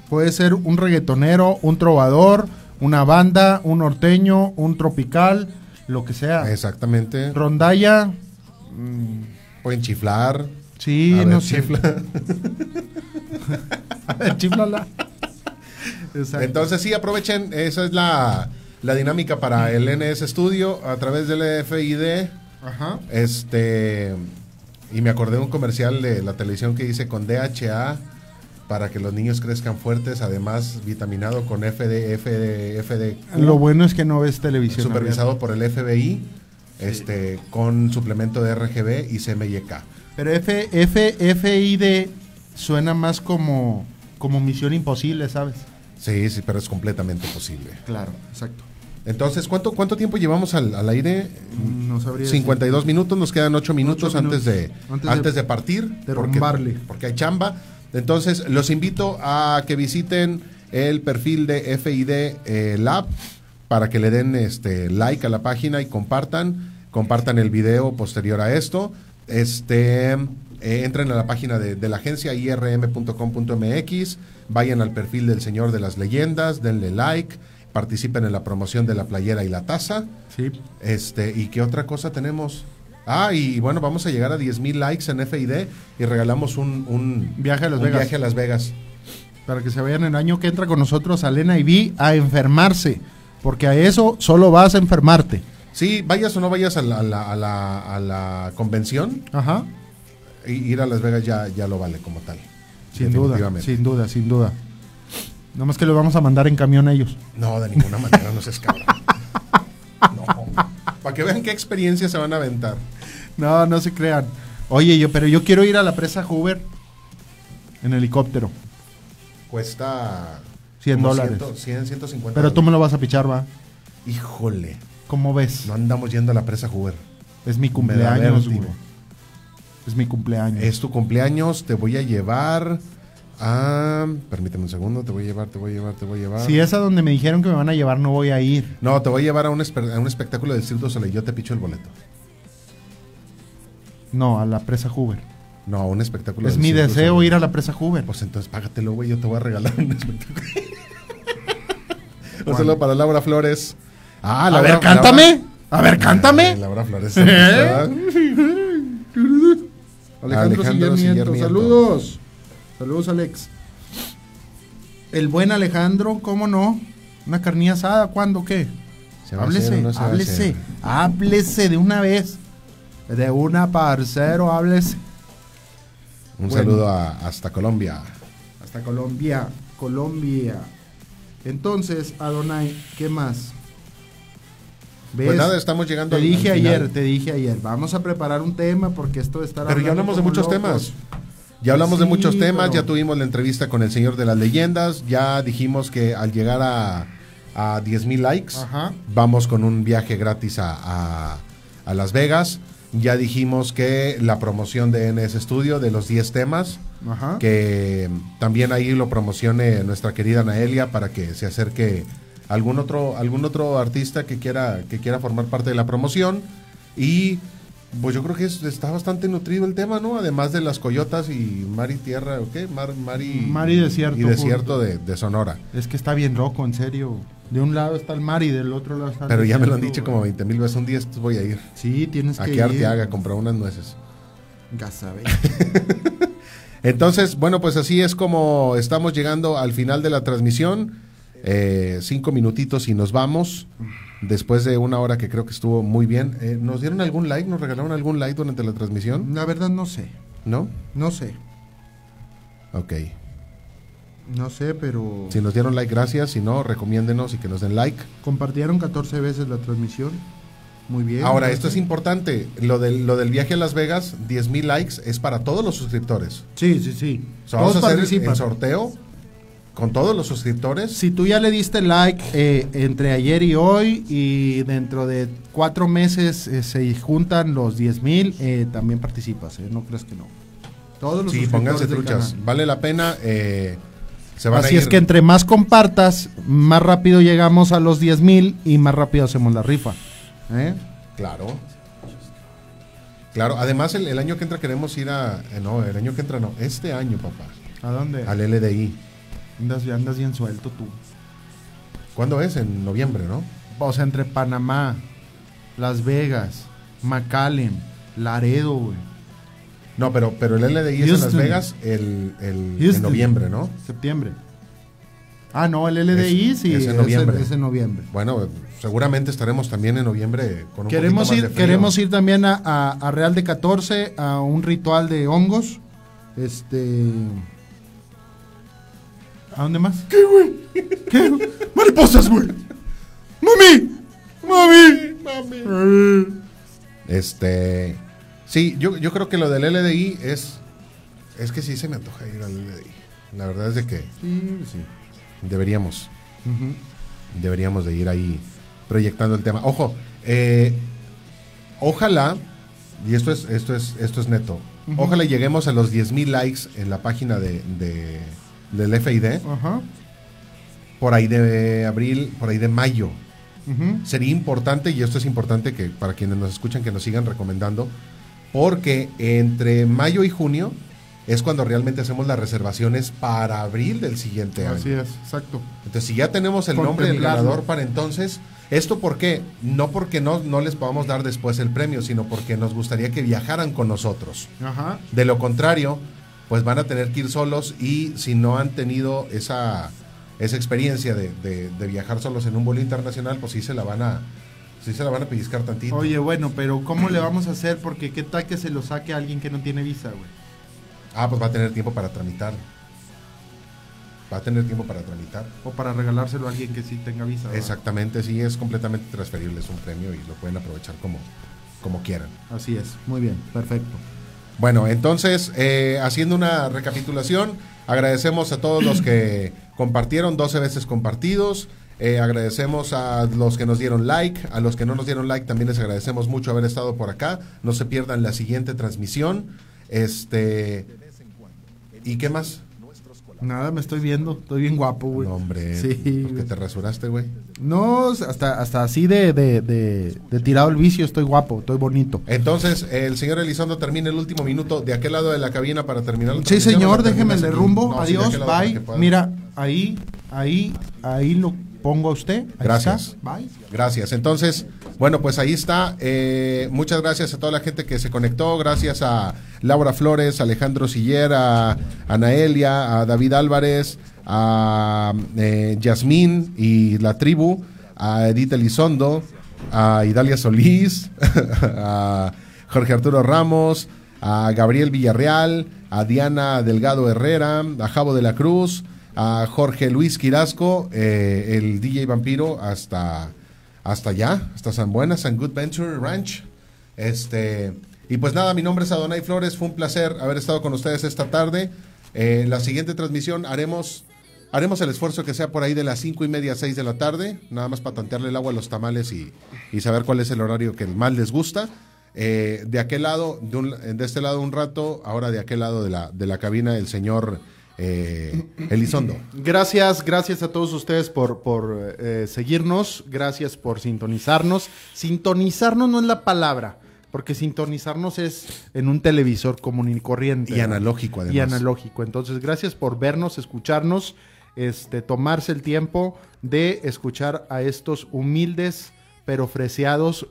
Puede ser un reggaetonero, un trovador, una banda, un norteño, un tropical, lo que sea. Exactamente. Rondalla. Pueden chiflar. Sí, A no sé. chifla. A ver, chíflala. Exacto. Entonces sí, aprovechen, esa es la, la dinámica para el NS Studio a través del FID. Ajá. Este, y me acordé de un comercial de la televisión que dice con DHA para que los niños crezcan fuertes, además vitaminado con FD, FD, FD, Lo bueno es que no ves televisión. supervisado por el FBI, este, con suplemento de RGB y CMYK. Pero F, F, FID suena más como, como misión imposible, ¿sabes? Sí, sí, pero es completamente posible. Claro, exacto. Entonces, ¿cuánto, cuánto tiempo llevamos al, al aire? No sabría 52 minutos, nos quedan 8 minutos, antes, de, minutos. Antes antes, de de, partir. derrumbarle. Porque, porque hay chamba. Entonces, los invito a que visiten el perfil de FID eh, Lab para que le den este like a la página y compartan. Compartan el video posterior a esto. Este, eh, entren a la página de, de la agencia irm.com.mx, vayan al perfil del Señor de las Leyendas, denle like, participen en la promoción de la playera y la taza. Sí. Este, ¿y qué otra cosa tenemos? Ah, y bueno, vamos a llegar a 10 mil likes en FID y regalamos un, un Viaje a Las un Vegas. viaje a Las Vegas. Para que se vayan el año que entra con nosotros a Lena y Vi a enfermarse. Porque a eso solo vas a enfermarte. Sí, vayas o no vayas a la, a la, a la, a la convención, Ajá. i- ir a Las Vegas ya, ya lo vale como tal. Sin duda, Definitivamente. sin duda, sin duda. Nomás que los vamos a mandar en camión a ellos. No, de ninguna manera, no seas cabrón. No. Para que vean qué experiencia se van a aventar. No, no se crean. Oye, yo, pero yo quiero ir a la presa Hoover en helicóptero. Cuesta 100 como dólares. 100, 100, 150 Pero tú me dólares. lo vas a pichar, va. Híjole, ¿Cómo ves? no andamos yendo a la presa Hoover. Es mi cumpleaños, güey. Es mi cumpleaños. Es tu cumpleaños, te voy a llevar a... Permíteme un segundo, te voy a llevar, te voy a llevar, te voy a llevar. Si es a donde me dijeron que me van a llevar, no voy a ir. No, te voy a llevar a un, espe- a un espectáculo del Circo Soleil, yo te picho el boleto. No, a la presa Hoover. No, a un espectáculo Es del mi Circo deseo Soleil. ir a la presa Hoover. Pues entonces págatelo, güey, yo te voy a regalar un espectáculo. un saludo para Laura Flores. Ah, a ver, cántame. A ver, cántame. Laura Flores. Alejandro, Alejandro Siller Nieto. Saludos. Saludos, Alex. El buen Alejandro, ¿cómo no? Una carnilla asada, ¿cuándo qué? ¿Se va a háblese, hacer o no se va a háblese, hacer? háblese de una vez. De una, parcero, háblese. Un Bueno. saludo a- hasta Colombia. Hasta Colombia, Colombia. Entonces, Adonai, ¿qué más? ¿Ves? Pues nada, estamos llegando Te al- dije al final. ayer, te dije ayer, vamos a preparar un tema porque esto está Pero ya hablamos de muchos temas. Ya hablamos de muchos temas, pero- ya tuvimos la entrevista con el señor de las leyendas, ya dijimos que al llegar a, a 10 mil likes, Ajá. vamos con un viaje gratis a, a- a Las Vegas. Ya dijimos que la promoción de NS Studio de los 10 temas, Ajá. que también ahí lo promocione nuestra querida Naelia para que se acerque algún otro algún otro artista que quiera que quiera formar parte de la promoción y pues yo creo que es- está bastante nutrido el tema, ¿no? Además de las coyotas y mar y tierra, ¿o qué? Mar, mar y, Mar y desierto, y desierto de, de Sonora. Es que está bien loco, en serio. De un lado está el mar y del otro lado está el Pero ya me lo han dicho como 20 mil veces. Un día voy a ir. Sí, tienes Aquí que a ir. Arteaga a comprar unas nueces. Gasabe. Entonces, bueno, pues así es como estamos llegando al final de la transmisión. Eh, cinco minutitos y nos vamos. Después de una hora que creo que estuvo muy bien. Eh, ¿Nos dieron algún like? ¿Nos regalaron algún like durante la transmisión? La verdad no sé. ¿No? No sé. Ok. No sé, pero... Si nos dieron like, gracias. Si no, recomiéndenos y que nos den like. Compartieron 14 veces la transmisión. Muy bien. Ahora, esto es importante. Lo del, lo del viaje a Las Vegas, 10 mil likes, es para todos los suscriptores. Sí, sí, sí. O sea, vamos a hacer el sorteo con todos los suscriptores. Si tú ya le diste like eh, entre ayer y hoy y dentro de cuatro meses eh, se juntan los 10 mil, eh, también participas, eh, no creas que no. Todos los Sí, suscriptores pónganse truchas. canal. Vale la pena. eh, se van a Así es que entre más compartas, más rápido llegamos a los 10 mil y más rápido hacemos la rifa. Claro. Claro, además el, el año que entra queremos ir a... no, el año que entra no, este año, papá. ¿A dónde? Al LDI. Andas, andas bien suelto tú. ¿Cuándo es? En noviembre, ¿no? O sea, entre Panamá, Las Vegas, McAllen, Laredo, güey. No, pero, pero el LDI es en Las. Vegas el, el- en noviembre, ¿no? Septiembre. Ah, no, el LDI Es- sí, es en noviembre. Es, en noviembre. Bueno, seguramente estaremos también en noviembre con un Queremos ir, más de frío. queremos ir también a, a- a Real de 14 a un ritual de hongos. Este. ¿A dónde más? ¿Qué, güey? ¿Qué? ¡Mariposas, güey! ¡Mami! ¡Mami! ¡Mami! Este... Sí, yo, yo creo que lo del LDI es... Es que sí se me antoja ir al LDI. La verdad es de que Sí, sí. deberíamos. Deberíamos de ir ahí proyectando el tema. Ojo, eh, ojalá, y esto es, esto es, esto es neto, ojalá lleguemos a los 10.000 likes en la página de, de- del FID Ajá. por ahí de abril, por ahí de mayo. Sería importante, y esto es importante que para quienes nos escuchan que nos sigan recomendando, porque entre mayo y junio es cuando realmente hacemos las reservaciones para abril del siguiente año. Así es, exacto. Entonces, si ya tenemos el nombre del ganador para entonces, ¿esto por qué? No porque no, no les podamos dar después el premio, sino porque nos gustaría que viajaran con nosotros. Ajá. De lo contrario, pues van a tener que ir solos y si no han tenido esa, esa experiencia de, de- de viajar solos en un vuelo internacional, pues sí se la van a, sí se la van a pellizcar tantito. Oye, bueno, pero ¿cómo le vamos a hacer? Porque qué tal que se lo saque a alguien que no tiene visa, güey. Ah, pues va a tener tiempo para tramitar. Va a tener tiempo para tramitar. O para regalárselo a alguien que sí tenga visa. ¿verdad? Exactamente, sí, es completamente transferible, es un premio y lo pueden aprovechar como, como quieran. Así es. Muy bien, perfecto. Bueno, entonces, eh, haciendo una recapitulación, agradecemos a todos los que compartieron, 12 veces compartidos. eh, agradecemos a los que nos dieron like, a los que no nos dieron like también les agradecemos mucho haber estado por acá. No se pierdan la siguiente transmisión. Este ¿Y qué más? Nada, me estoy viendo. Estoy bien guapo, güey. No, hombre, Sí. porque güey. te rasuraste, güey. No, hasta, hasta así de, de, de, de tirado el vicio estoy guapo, estoy bonito. Entonces, el señor Elizondo termina el último minuto de aquel lado de la cabina para terminar la Sí, transmisión, ¿o señor, déjeme el rumbo. No, Adiós, bye. Mira, ahí, ahí, ahí lo pongo a usted. Ahí Gracias. está. Bye. Gracias. Entonces, bueno, pues ahí está. Eh, muchas gracias a toda la gente que se conectó. Gracias a Laura Flores, Alejandro Siller, a Anaelia, a David Álvarez, a eh, Yasmín y la tribu, a Edith Elizondo, a Idalia Solís, a Jorge Arturo Ramos, a Gabriel Villarreal, a Diana Delgado Herrera, a Javo de la Cruz, a Jorge Luis Quirasco, eh, el DJ Vampiro, hasta, hasta allá, hasta San Buena, San Good Venture Ranch. Este, Y pues nada, mi nombre es Adonai Flores, fue un placer haber estado con ustedes esta tarde. Eh, la siguiente transmisión haremos, haremos el esfuerzo que sea por ahí de las cinco y media a 6 de la tarde, nada más para tantearle el agua a los tamales y, y saber cuál es el horario que más les gusta. Eh, de aquel lado, de, un- de este lado un rato, ahora de aquel lado de la, de la cabina, el señor eh, Elizondo. Gracias, gracias a todos ustedes por, por eh, seguirnos, gracias por sintonizarnos. Sintonizarnos no es la palabra, porque sintonizarnos es en un televisor común y corriente. Y analógico, además. Y analógico. Entonces, gracias por vernos, escucharnos, este, tomarse el tiempo de escuchar a estos humildes pero freseados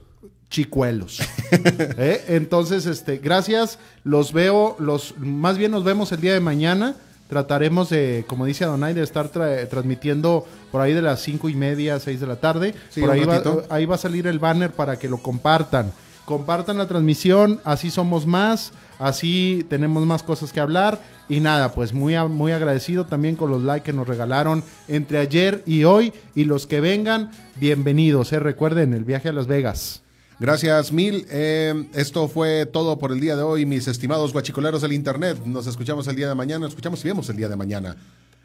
chicuelos. ¿Eh? Entonces, este, gracias. Los veo, los, más bien nos vemos el día de mañana. Trataremos de, como dice Adonai, de estar tra- transmitiendo por ahí de las cinco y media, seis de la tarde. Sí, por ahí va, ahí va a salir el banner para que lo compartan. Compartan la transmisión, así somos más, así tenemos más cosas que hablar. Y nada, pues muy, muy agradecido también con los likes que nos regalaron entre ayer y hoy. Y los que vengan, bienvenidos. eh. Recuerden, el viaje a Las Vegas. Gracias mil. Eh, esto fue todo por el día de hoy, mis estimados guachicoleros del internet. Nos escuchamos el día de mañana, escuchamos y vemos el día de mañana.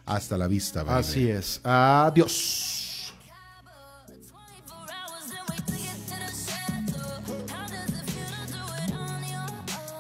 Hasta la vista. baby. Así es. Adiós.